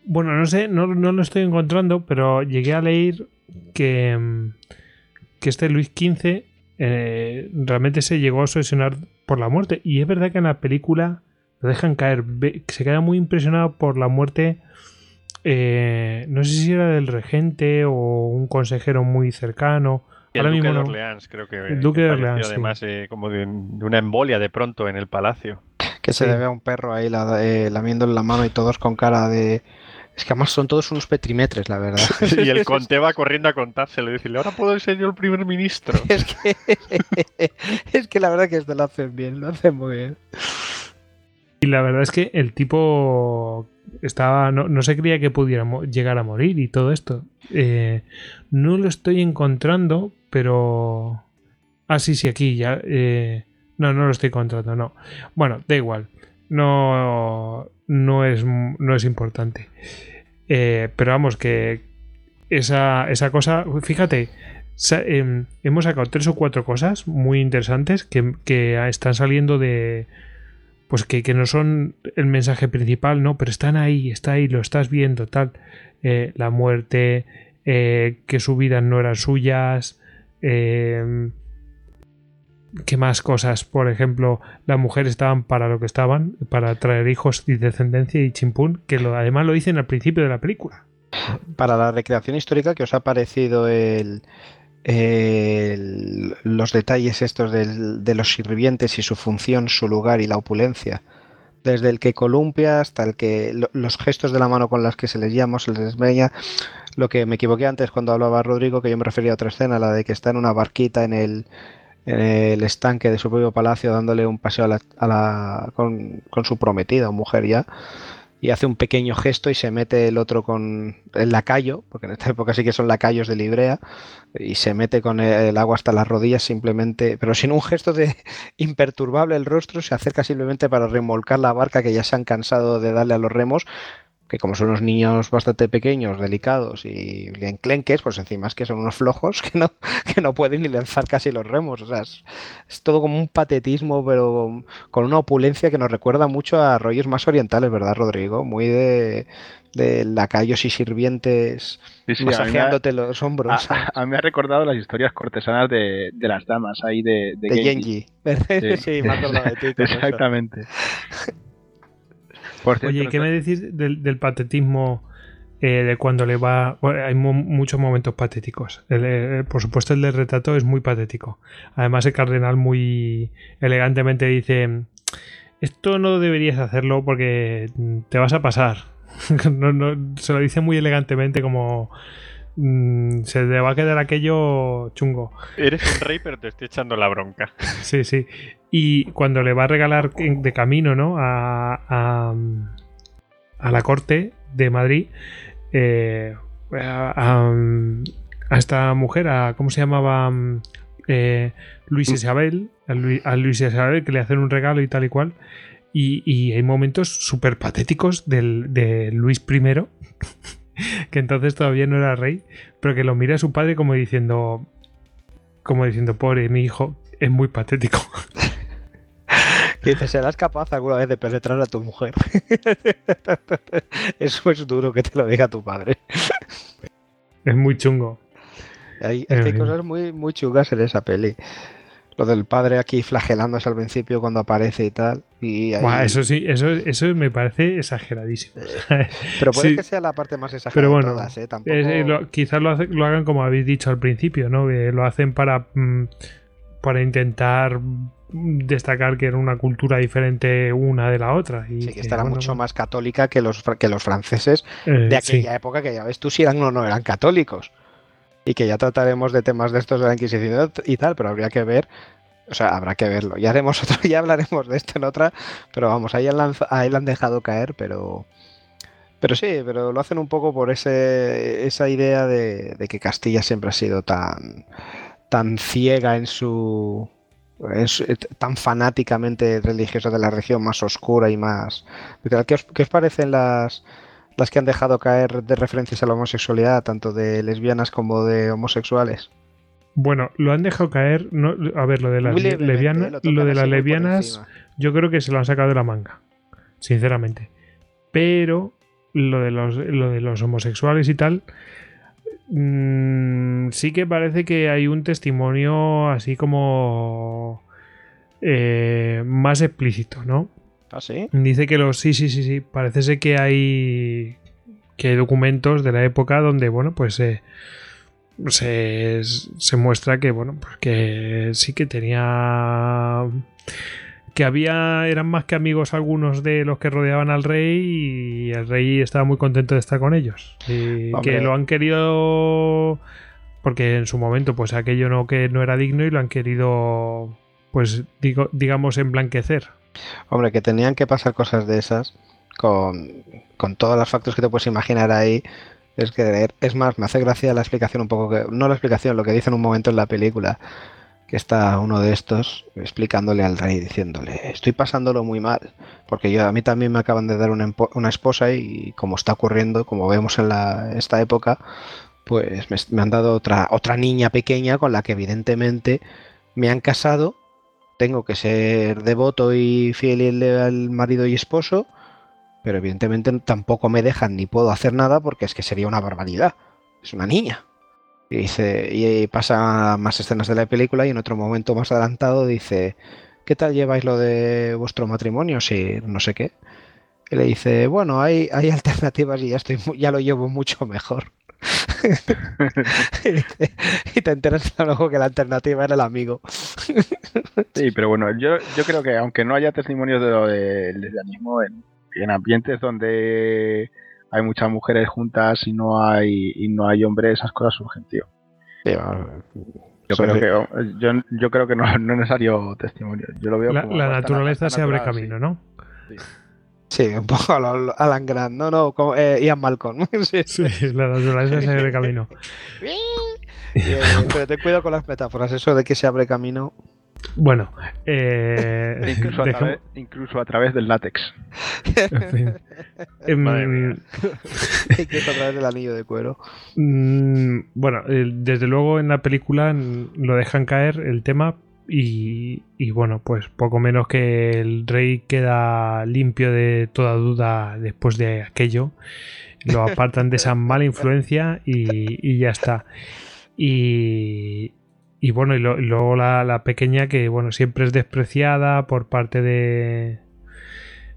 Bueno, no sé, no, no lo estoy encontrando, pero llegué a leer que, que este Luis XV eh, realmente se llegó a obsesionar por la muerte. Y es verdad que en la película lo dejan caer. Se queda muy impresionado por la muerte. Eh, no sé si era del regente o un consejero muy cercano. Y el Ahora Duque mismo de Orleans, creo que. El Duque que de Orleans. Además, sí. eh, como de, de, una embolia de pronto en el palacio. Que se sí. le ve a un perro ahí la, eh, lamiéndole la mano y todos con cara de. Es que además son todos unos petrimetres, la verdad. y el conte va corriendo a contárselo y decirle, ahora puedo ser yo el primer ministro. es, que, es que la verdad que esto lo hacen bien, lo hacen muy bien. Y la verdad es que el tipo estaba no, no se creía que pudiera llegar a morir y todo esto. Eh, no lo estoy encontrando, pero... Ah, sí, sí, aquí ya... Eh... No, no lo estoy encontrando, no. Bueno, da igual. No, no, es, no es importante. Eh, pero vamos, que esa, esa cosa... Fíjate, eh, hemos sacado tres o cuatro cosas muy interesantes que, que están saliendo de pues que, que, no son el mensaje principal, ¿no? Pero están ahí, está ahí, lo estás viendo, tal. Eh, la muerte, eh, que su vida no eran suyas. Eh, ¿Qué más cosas? Por ejemplo, las mujeres estaban para lo que estaban, para traer hijos y descendencia y chimpún, que lo, además lo dicen al principio de la película. Para la recreación histórica, que os ha parecido el, los detalles estos de los sirvientes y su función, su lugar y la opulencia. Desde el que columpia hasta el que lo, los gestos de la mano con las que se les llama, se les desmeña. Lo que me equivoqué antes cuando hablaba Rodrigo, que yo me refería a otra escena, la de que está en una barquita en el, estanque de su propio palacio dándole un paseo a la, a la- con, con su prometida mujer ya y hace un pequeño gesto y se mete el otro con el lacayo, porque en esta época sí que son lacayos de Librea, y se mete con el agua hasta las rodillas simplemente, pero sin un gesto de imperturbable el rostro, se acerca simplemente para remolcar la barca que ya se han cansado de darle a los remos, que como son unos niños bastante pequeños, delicados y enclenques, pues encima es que son unos flojos que no, que no pueden ni lanzar casi los remos. O sea, es, es todo como un patetismo, pero con una opulencia que nos recuerda mucho a rollos más orientales, ¿verdad, Rodrigo? Muy de, de lacayos y sirvientes Sí, sí, ha- masajeándote los hombros. a, ¿sabes? a- a mí me ha recordado las historias cortesanas de, de las damas ahí de, de, de Genji. Sí, Sí. me acuerdo de ti. eso. Exactamente. Por cierto, Oye, ¿qué no- me decís del, del patetismo eh, de cuando le va... Bueno, hay mo- muchos momentos patéticos. El, eh, por supuesto, el del retrato es muy patético. Además, el cardenal muy elegantemente dice... Esto no deberías hacerlo porque te vas a pasar. No, no, se lo dice muy elegantemente como... mm, se le va a quedar aquello chungo. Eres un rey, pero te estoy echando la bronca. Sí, sí. Y cuando le va a regalar de camino, ¿no? A, a, a la corte de Madrid, eh, a, esta mujer, a, ¿cómo se llamaba? Eh, Luis Isabel, a, Lu- a Luis Isabel, que le hacen un regalo y tal y cual. Y, y hay momentos súper patéticos del, de Luis I, que entonces todavía no era rey, pero que lo mira a su padre como diciendo, como diciendo, pobre mi hijo, es muy patético. Que dice, serás capaz alguna vez de penetrar a tu mujer. Eso es duro que te lo diga tu padre. Es muy chungo. Hay, es que hay cosas muy, muy chungas en esa peli. Lo del padre aquí flagelándose al principio cuando aparece y tal. Y ahí- Buah, eso sí, eso, eso me parece exageradísimo. Pero puede sí. que sea la parte más exagerada Pero de todas, ¿eh? Tampoco... Eh, lo- quizás lo, hace- lo hagan como habéis dicho al principio, ¿no? Que lo hacen para, mm, para intentar mm, destacar que era una cultura diferente una de la otra. Y Sí, que esta era bueno, mucho más católica que los, que los franceses eh, de sí. aquella época, que ya ves tú si eran o no eran católicos. Y que ya trataremos de temas de estos de la Inquisición y tal, pero habría que ver, o sea, habrá que verlo. Ya haremos otro, ya hablaremos de esto en otra, pero vamos, ahí la han, dejado caer, pero... Pero sí, pero lo hacen un poco por ese, esa idea de, que Castilla siempre ha sido tan, tan ciega en su, en su- tan fanáticamente religiosa de la región más oscura y más... ¿Qué os, qué os parecen las, las que han dejado caer de referencias a la homosexualidad, tanto de lesbianas como de homosexuales? Bueno, lo han dejado caer. No, a ver, lo de las levemente, lesbianas, ¿eh? Lo de las lesbianas, yo creo que se lo han sacado de la manga, sinceramente. Pero lo de los, lo de los homosexuales y tal, mm, sí que parece que hay un testimonio así como eh, más explícito, ¿no? ¿Ah, sí? Dice que los. Sí, sí, sí, sí. Parece ser que hay. Que hay documentos de la época donde, bueno, pues eh, se, se muestra que, bueno, pues que sí que tenía. Que había. Eran más que amigos algunos de los que rodeaban al rey y el rey estaba muy contento de estar con ellos. Y Hombre. que lo han querido. Porque en su momento, pues aquello no que no era digno y lo han querido. Pues digo, digamos, emblanquecer. Hombre, que tenían que pasar cosas de esas con, con todos los factores que te puedes imaginar ahí. Es que es más, me hace gracia la explicación un poco que. No la explicación, lo que dice en un momento en la película. Que está uno de estos explicándole al rey, diciéndole, estoy pasándolo muy mal. Porque yo a mí también me acaban de dar una, una esposa y como está ocurriendo, como vemos en la, esta época, pues me, me han dado otra, otra niña pequeña con la que evidentemente me han casado. Tengo que ser devoto y fiel y leal marido y esposo, pero evidentemente tampoco me dejan ni puedo hacer nada porque es que sería una barbaridad. Es una niña. Y dice, y pasa más escenas de la película y en otro momento más adelantado dice, ¿qué tal lleváis lo de vuestro matrimonio? Si no sé qué. Y le dice, bueno, hay, hay alternativas y ya estoy ya lo llevo mucho mejor. y, te enteras luego que la alternativa era el amigo. Sí, pero bueno, yo, yo creo que aunque no haya testimonios de lo del lesbianismo, en, en ambientes donde hay muchas mujeres juntas y no hay y no hay hombres, esas cosas surgen, tío. Sí, Yo creo que, yo, yo creo que no, no es necesario testimonio. Yo lo veo La, como la naturaleza se abre natural, sí. camino, ¿no? Sí, un poco a Alan Grant. No, no, como, eh, Ian Malcolm. Sí. Sí, la naturaleza se abre camino. Eh, pero ten cuidado con las metáforas. Eso de que se abre camino. Bueno, eh, Incluso a, dejemos- través, incluso a través del látex. en fin. Em, Madre mía. Incluso a través del anillo de cuero. Mm, bueno, desde luego en la película lo dejan caer el tema y, y bueno, pues poco menos que el rey queda limpio de toda duda después de aquello. Lo apartan de esa mala influencia y, y ya está. Y, y bueno, y, lo- y luego la, la pequeña que bueno, siempre es despreciada por parte de,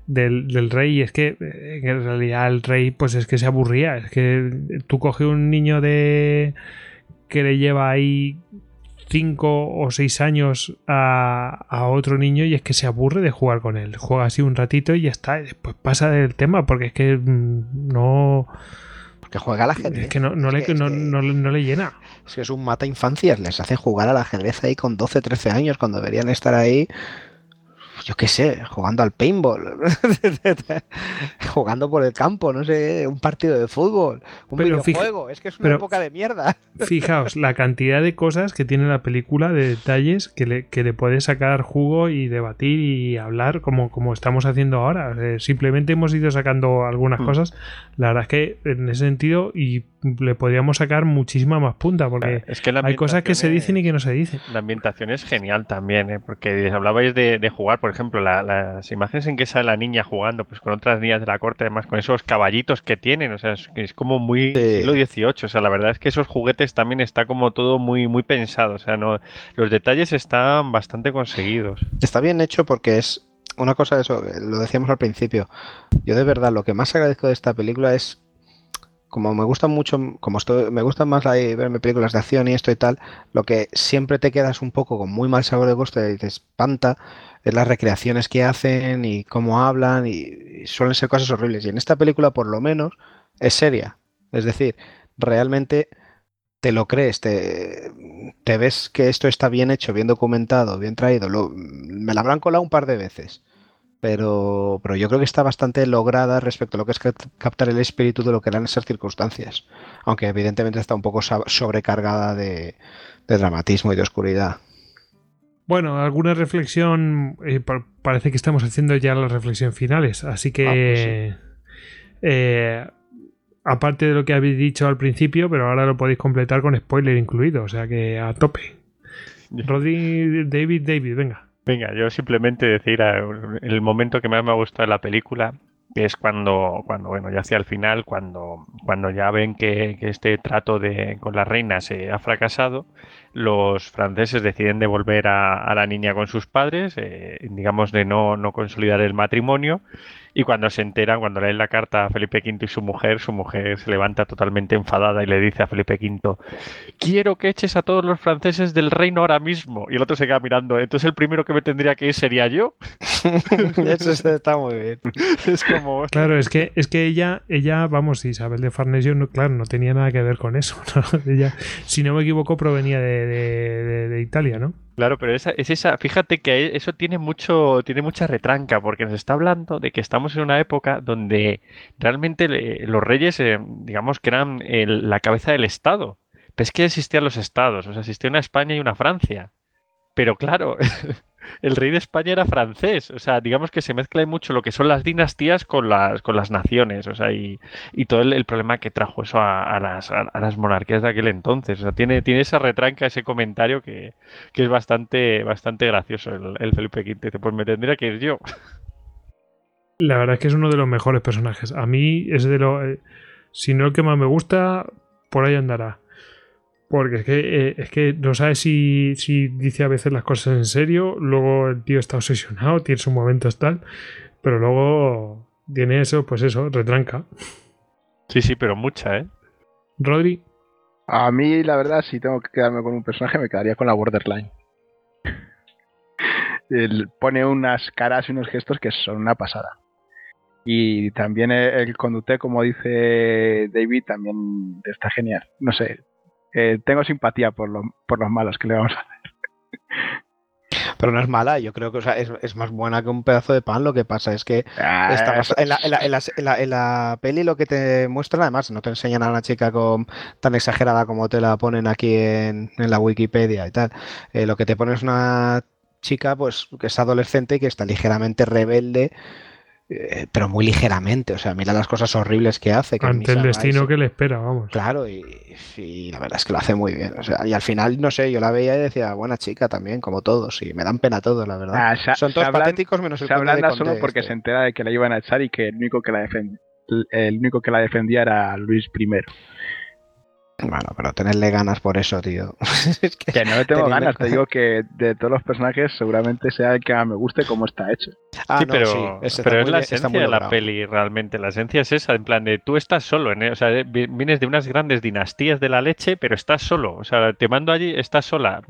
del, del rey y es que eh, en realidad el rey pues es que se aburría es que tú coges un niño de que le lleva ahí cinco o seis años a, a otro niño y es que se aburre de jugar con él juega así un ratito y ya está y después pasa del tema porque es que mm, no Porque juega al ajedrez. es que no, no Es le, que- no, que- no le- no le llena Es que es un mata infancias, les hace jugar al ajedrez ahí con 12, 13 años, cuando deberían estar ahí, yo qué sé, jugando al paintball, jugando por el campo, no sé, un partido de fútbol, un Pero fija- videojuego, es que es una pero- época de mierda. Fijaos, la cantidad de cosas que tiene la película, de detalles que le, que le puede sacar jugo y debatir y hablar como, como estamos haciendo ahora. Eh, simplemente hemos ido sacando algunas Hmm. cosas. La verdad es que en ese sentido y le podríamos sacar muchísima más punta porque Es que la hay cosas que se dicen y que no se dicen. La ambientación es genial también, ¿eh? porque hablabais de, de jugar, por ejemplo, la- las imágenes en que sale la niña jugando pues con otras niñas de la corte, además con esos caballitos que tienen, o sea, es, es como muy Sí. siglo XVIII, o sea, la verdad es que esos juguetes también está como todo muy, muy pensado, o sea, no, los detalles están bastante conseguidos. Está bien hecho porque es una cosa de eso, eh, lo decíamos al principio. Yo de verdad lo que más agradezco de esta película es como me gustan mucho, como estoy, me gustan más la- verme películas de acción y esto y tal, lo que siempre te quedas un poco con muy mal sabor de boca y te espanta es las recreaciones que hacen y cómo hablan y, suelen ser cosas horribles. Y en esta película por lo menos es seria. Es decir, realmente te lo crees, te, te ves que esto está bien hecho, bien documentado, bien traído. Lo- me la habrán colado un par de veces, pero, pero yo creo que está bastante lograda respecto a lo que es cap- captar el espíritu de lo que eran esas circunstancias, aunque evidentemente está un poco sobrecargada de, de dramatismo y de oscuridad. Bueno, alguna reflexión. eh, pa- parece que estamos haciendo ya las reflexiones finales. Así que. eh, aparte de lo que habéis dicho al principio, pero ahora lo podéis completar con spoiler incluido. O sea que a tope. Rodri, David, David, venga. Venga, yo simplemente decir eh, el momento que más me ha gustado de la película, que es cuando, cuando bueno, ya hacia el final, cuando, cuando ya ven que, que este trato de, con la reina se ha fracasado, los franceses deciden devolver a, a la niña con sus padres, eh, digamos de no, no consolidar el matrimonio, y cuando se enteran, cuando leen la carta a Felipe V y su mujer, su mujer se levanta totalmente enfadada y le dice a Felipe V, quiero que eches a todos los franceses del reino ahora mismo. Y el otro se queda mirando, entonces el primero que me tendría que ir sería yo. Eso está muy bien. es como... Claro, es que, es que ella, ella, vamos, Isabel de Farnesio, no, claro, no tenía nada que ver con eso. ¿no? Ella, si no me equivoco, provenía de, de- de- de Italia, ¿no? Claro, pero esa, es esa, fíjate que eso tiene mucho, tiene mucha retranca, porque nos está hablando de que estamos en una época donde realmente los reyes, eh, digamos que eran la cabeza del Estado. Pero es que existían los estados, o sea, existía una España y una Francia. Pero claro, el rey de España era francés, o sea, digamos que se mezcla mucho lo que son las dinastías con las, con las naciones, o sea, y, y todo el, problema que trajo eso a, las, a, las monarquías de aquel entonces. O sea, tiene, tiene esa retranca, ese comentario que, que es bastante, bastante gracioso el, el Felipe V. Dice, pues me tendría que ir yo. La verdad es que es uno de los mejores personajes. A mí es de lo. eh, si no el que más me gusta, por ahí andará. Porque es que, eh, es que no sabes si, si dice a veces las cosas en serio, luego el tío está obsesionado, tiene sus momentos tal, pero luego tiene eso, pues eso, retranca. Sí, sí, pero mucha, ¿eh? Rodri, A mí, la verdad, si tengo que quedarme con un personaje, me quedaría con la Borderline. Él pone unas caras y unos gestos que son una pasada. Y también el, el conducté, como dice David, también está genial. No sé, eh, tengo simpatía por, lo- por los malos que le vamos a hacer. Pero no es mala, yo creo que o sea, es, es más buena que un pedazo de pan. Lo que pasa es que Ah, está en, la, en la- en la- en la- en la peli lo que te muestran, además, no te enseñan a una chica con, tan exagerada como te la ponen aquí en, en la Wikipedia y tal. Eh, lo que te ponen es una chica pues que es adolescente y que está ligeramente rebelde, eh, pero muy ligeramente. O sea, mira las cosas horribles que hace. Que Ante el destino Rice- que le espera, vamos. Claro, y, y la verdad es que lo hace muy bien. O sea, y al final, no sé, yo la veía y decía, buena chica también, como todos, y me dan pena todos, la verdad. Ah, se- Son todos hablan- patéticos menos el Se de ablanda Conde solo porque este. se entera de que la iban a echar y que el único que la defendía, el único que la defendía era Luis I. Bueno, pero tenerle ganas por eso, tío. Es que- Que no le tengo Teniendo ganas, te digo que de todos los personajes seguramente sea el que más me guste cómo está hecho. Ah, sí, no, pero, sí, es muy la esencia de la peli realmente. La esencia es esa, en plan de tú estás solo, en- o sea, eh, vi- vienes de unas grandes dinastías de la leche, pero estás solo. O sea, te mando allí, estás sola.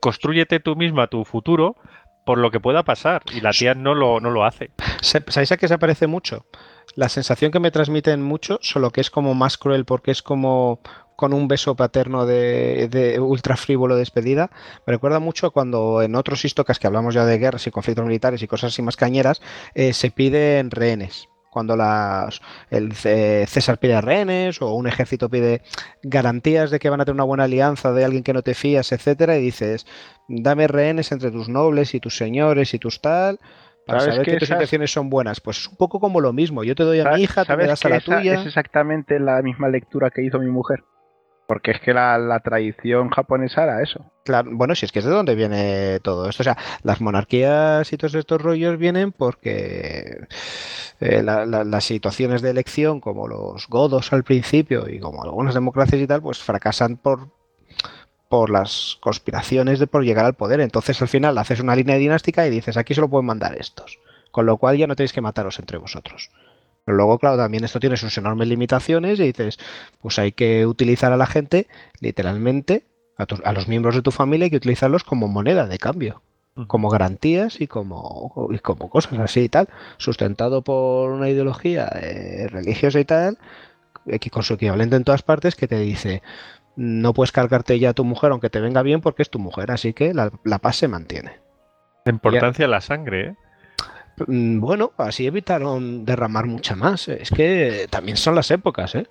Constrúyete tú misma tu futuro por lo que pueda pasar. Y la tía no lo, no lo hace. ¿Sabéis a qué se parece mucho? La sensación que me transmiten mucho, solo que es como más cruel porque es como con un beso paterno de, de ultra frívolo despedida. Me recuerda mucho cuando en otros histocas que hablamos ya de guerras y conflictos militares y cosas así más cañeras, eh, se piden rehenes. Cuando las, el César pide rehenes o un ejército pide garantías de que van a tener una buena alianza de alguien que no te fías, etcétera, y dices, dame rehenes entre tus nobles y tus señores y tus tal, para ¿Sabes saber que que tus esas- intenciones son buenas. Pues es un poco como lo mismo. Yo te doy a mi ¿Sabes- hija, tú me sabes das a la esa tuya. Es exactamente la misma lectura que hizo mi mujer. Porque es que la, tradición japonesa era eso. Claro, bueno, si es que es de donde viene todo esto. O sea, las monarquías y todos estos rollos vienen porque eh, la- la- las situaciones de elección, como los godos al principio y como algunas democracias y tal, pues fracasan por por las conspiraciones de por llegar al poder. Entonces al final haces una línea dinástica y dices, aquí solo pueden mandar estos. Con lo cual ya no tenéis que mataros entre vosotros. Pero luego, claro, también esto tiene sus enormes limitaciones y dices, pues hay que utilizar a la gente, literalmente, a, tus- a los miembros de tu familia hay que utilizarlos como moneda de cambio, como garantías y como, y como cosas así y tal, sustentado por una ideología eh, religiosa y tal, eh, que con su equivalente en todas partes, que te dice, no puedes cargarte ya a tu mujer aunque te venga bien porque es tu mujer, así que la, la paz se mantiene. La importancia de la sangre, ¿eh? Mm, Bueno, así evitaron derramar mucha más. Es que también son las épocas, ¿eh?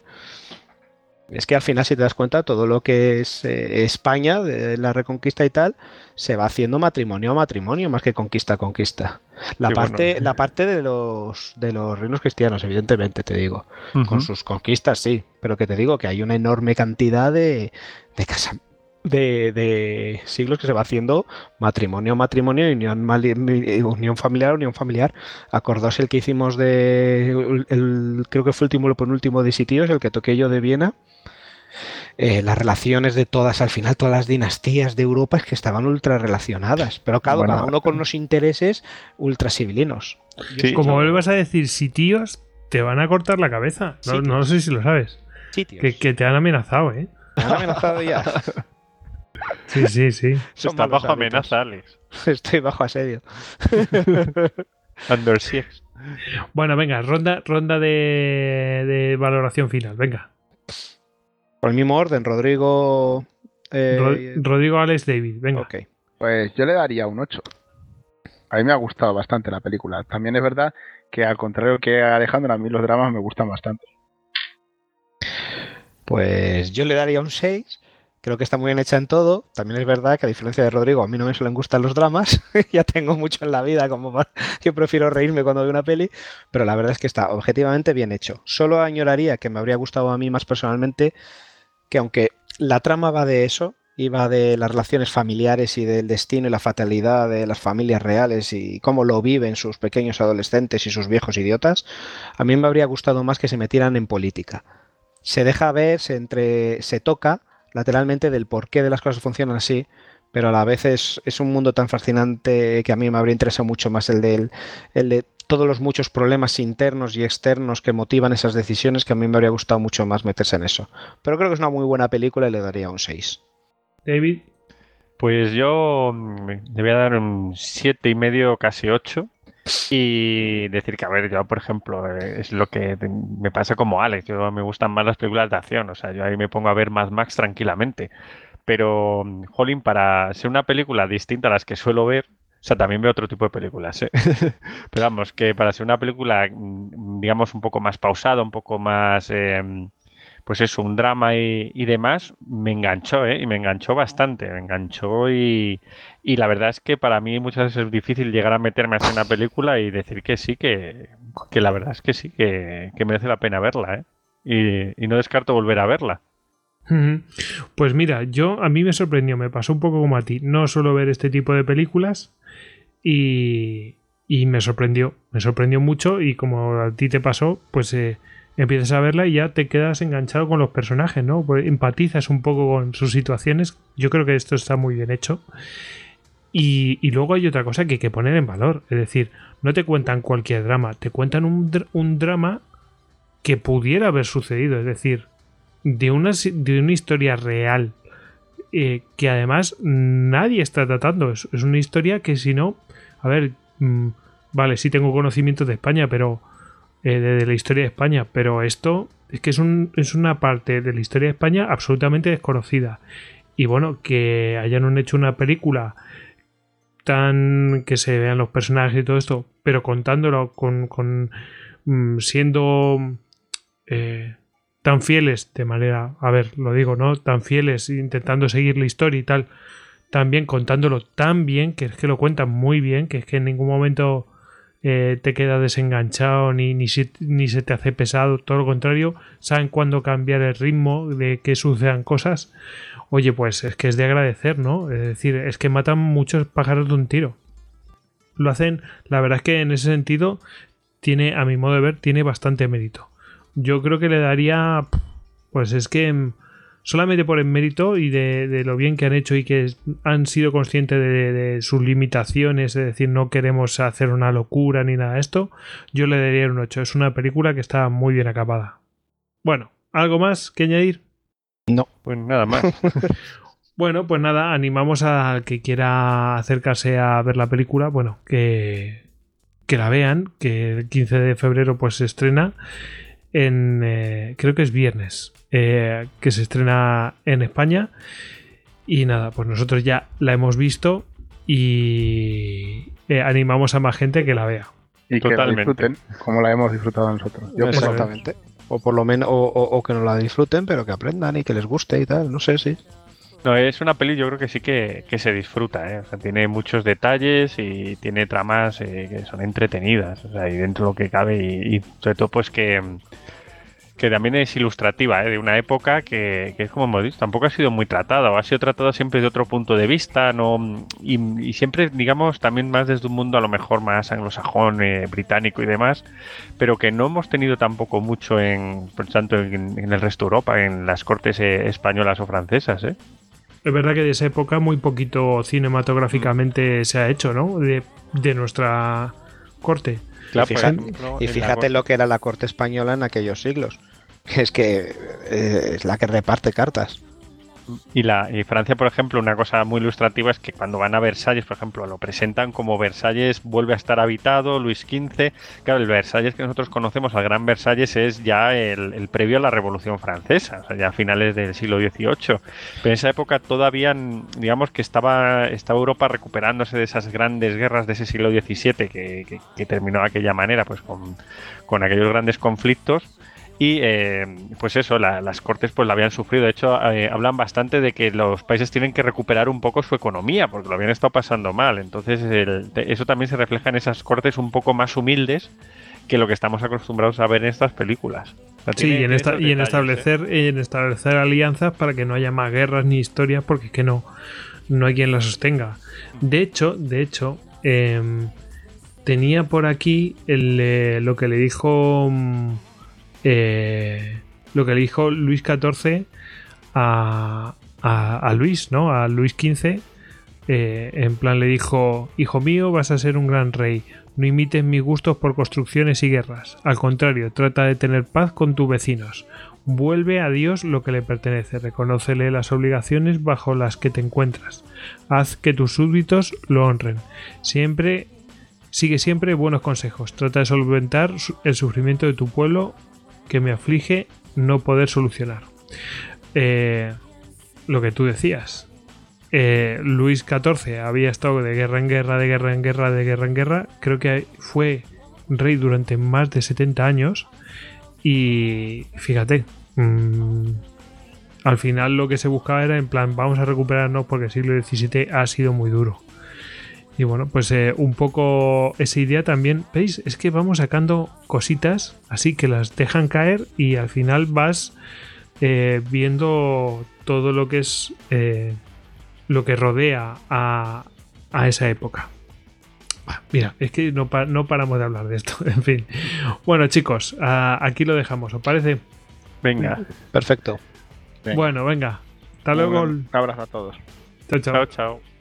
Es que al final, si te das cuenta, todo lo que es eh, España, de la reconquista y tal, se va haciendo matrimonio a matrimonio más que conquista a conquista. La Sí, parte, bueno. la parte de los de los reinos cristianos, evidentemente, te digo. Con sus conquistas, sí. Pero que te digo que hay una enorme cantidad de, de casa- de, de siglos que se va haciendo matrimonio matrimonio, unión, unión familiar unión familiar. Acordaos el que hicimos de. El, el- creo que fue el último o penúltimo de sitios, el que toqué yo de Viena. Eh, las relaciones de todas, al final, todas las dinastías de Europa es que estaban ultra relacionadas. Pero Bueno, cada uno con unos intereses ultra civilinos. Sí. Como vuelvas a decir sitios, te van a cortar la cabeza. No, no sé si lo sabes. Sitios. Que, que te han amenazado, ¿eh? Me han amenazado ya. Sí, sí, sí. Son Está bajo hábitos. amenaza, Alex. Estoy bajo asedio. Under siege. Bueno, venga, ronda, ronda de, de valoración final. Venga. Por el mismo orden, Rodrigo. eh, Ro- Rodrigo Alex David, venga. ok. Pues yo le daría un 8. A mí me ha gustado bastante la película. También es verdad que al contrario que a Alejandro, a mí los dramas me gustan bastante. Pues yo le daría un 6. Creo que está muy bien hecha en todo. También es verdad que a diferencia de Rodrigo, a mí no me suelen gustar los dramas. ya tengo mucho en la vida como que prefiero reírme cuando veo una peli. Pero la verdad es que está objetivamente bien hecho. Solo añoraría que me habría gustado a mí más personalmente que aunque la trama va de eso, y va de las relaciones familiares y del destino y la fatalidad de las familias reales y cómo lo viven sus pequeños adolescentes y sus viejos idiotas, a mí me habría gustado más que se metieran en política. Se deja ver, se, entre, se toca lateralmente del porqué de las cosas funcionan así, pero a la vez es, es un mundo tan fascinante que a mí me habría interesado mucho más el, del, el de todos los muchos problemas internos y externos que motivan esas decisiones que a mí me habría gustado mucho más meterse en eso. Pero creo que es una muy buena película y le daría un 6. David, Pues yo mm, le voy a dar un siete y medio, casi 8. Y decir que, a ver, yo, por ejemplo, eh, es lo que me pasa como Alex. Yo me gustan más las películas de acción. O sea, yo ahí me pongo a ver Mad Max tranquilamente. Pero, Jolín, para ser una película distinta a las que suelo ver, o sea, también veo otro tipo de películas, ¿eh? Pero vamos, que para ser una película, mm, digamos, un poco más pausada, un poco más, em, pues eso, un drama y, demás, me enganchó, ¿eh? Y me enganchó bastante, me enganchó y, y, la verdad es que para mí muchas veces es difícil llegar a meterme en una película y decir que sí, que, que la verdad es que sí, que, que merece la pena verla, ¿eh? Y, y no descarto volver a verla. Pues mira, yo a mí me sorprendió, me pasó un poco como a ti. No suelo ver este tipo de películas y, y me sorprendió, me sorprendió mucho y como a ti te pasó, pues eh, empiezas a verla y ya te quedas enganchado con los personajes, ¿no? Pues empatizas un poco con sus situaciones. Yo creo que esto está muy bien hecho. Y, luego hay otra cosa que hay que poner en valor. Es decir, no te cuentan cualquier drama, te cuentan un, un drama que pudiera haber sucedido. Es decir, de una, de una historia real eh, que además nadie está tratando. Es, una historia que si no, a ver, mm, vale, sí tengo conocimiento de España, pero eh, de, la historia de España, pero esto es que es, un, es una parte de la historia de España absolutamente desconocida. Y bueno, que hayan hecho una película tan que se vean los personajes y todo esto, pero contándolo con, con mm, siendo eh, tan fieles de manera, a ver, lo digo, ¿no? Tan fieles intentando seguir la historia y tal, también contándolo tan bien, que es que lo cuentan muy bien, que es que en ningún momento eh, te queda desenganchado ni, ni, ni, se te hace pesado, todo lo contrario, saben cuándo cambiar el ritmo de que sucedan cosas. Oye, pues es que es de agradecer, ¿no? Es decir, es que matan muchos pájaros de un tiro. Lo hacen, la verdad es que en ese sentido, tiene, a mi modo de ver, tiene bastante mérito yo creo que le daría, pues es que mm, solamente por el mérito y de, lo bien que han hecho y que han sido conscientes de, sus limitaciones, es decir, no queremos hacer una locura ni nada de esto, yo le daría un 8. Es una película que está muy bien acabada. Bueno, ¿algo más que añadir? No, pues nada más. bueno, pues nada, animamos a que quiera acercarse a ver la película, bueno, que, que la vean, que el 15 de febrero pues se estrena en, eh, creo que es viernes, eh, que se estrena en España. Y nada, pues nosotros ya la hemos visto y eh, animamos a más gente que la vea. Y que la disfruten como la hemos disfrutado nosotros. Yo Exactamente. O por lo menos, o, que no la disfruten, pero que aprendan y que les guste y tal. No sé, sí. No, es una peli yo creo que sí que, se disfruta, ¿eh? tiene muchos detalles y tiene tramas que son entretenidas, o sea, dentro de lo que cabe y sobre todo pues que, que también es ilustrativa, ¿eh? de una época que, que, es como hemos dicho, tampoco ha sido muy tratada, o ha sido tratada siempre de otro punto de vista, no y, siempre, digamos, también más desde un mundo a lo mejor más anglosajón, eh, británico y demás, pero que no hemos tenido tampoco mucho en, por tanto, en, el resto de Europa, en las cortes eh, españolas o francesas, ¿eh? Es verdad que de esa época muy poquito cinematográficamente se ha hecho, ¿no? De, de nuestra corte y fíjate, lo que era la corte española en aquellos siglos. Es que eh, es la que reparte cartas. Y, la, y Francia, por ejemplo, una cosa muy ilustrativa es que cuando van a Versalles, por ejemplo, lo presentan como Versalles vuelve a estar habitado, Luis XV. Claro, el Versalles que nosotros conocemos, al Gran Versalles, es ya el, previo a la Revolución Francesa, o sea, ya a finales del siglo XVIII. Pero en esa época todavía, digamos que estaba, estaba Europa recuperándose de esas grandes guerras de ese siglo XVII que, que, terminó de aquella manera, pues con, con aquellos grandes conflictos y eh, pues eso, las cortes pues la habían sufrido. De hecho, eh, hablan bastante de que los países tienen que recuperar un poco su economía porque lo habían estado pasando mal. Entonces, eso también se refleja en esas cortes un poco más humildes que lo que estamos acostumbrados a ver en estas películas. sí, y en, establecer, ¿eh? en establecer alianzas para que no haya más guerras ni historias porque es que no, no hay quien las sostenga. De hecho, de hecho, em, tenía por aquí el, lo que le dijo mm, eh, lo que le dijo Luis XIV a, Luis, ¿no? A Luis XV. Eh, en plan le dijo, hijo mío, vas a ser un gran rey. No imites mis gustos por construcciones y guerras. Al contrario, trata de tener paz con tus vecinos. Vuelve a Dios lo que le pertenece, reconócele las obligaciones bajo las que te encuentras. Haz que tus súbditos lo honren. Siempre Sigue siempre buenos consejos. Trata de solventar el sufrimiento de tu pueblo que me aflige no poder solucionar. Eh, lo que tú decías. Eh, Luis XIV había estado de guerra en guerra, de guerra en guerra, de guerra en guerra. Creo que fue rey durante más de 70 años. Y fíjate, mm, al final lo que se buscaba era en plan, vamos a recuperarnos porque el siglo XVII ha sido muy duro. Y bueno, pues eh, un poco esa idea también, ¿veis? Es que vamos sacando cositas así que las dejan caer y al final vas eh, viendo todo lo que es eh, lo que rodea a, a esa época. Ah, Mira, es que no, pa- no paramos de hablar de esto. En fin. Bueno, chicos, aquí lo dejamos, ¿os parece? Venga, Perfecto. Venga. Bueno, venga. Hasta luego. Un abrazo a todos. Chao, chao. chao, chao.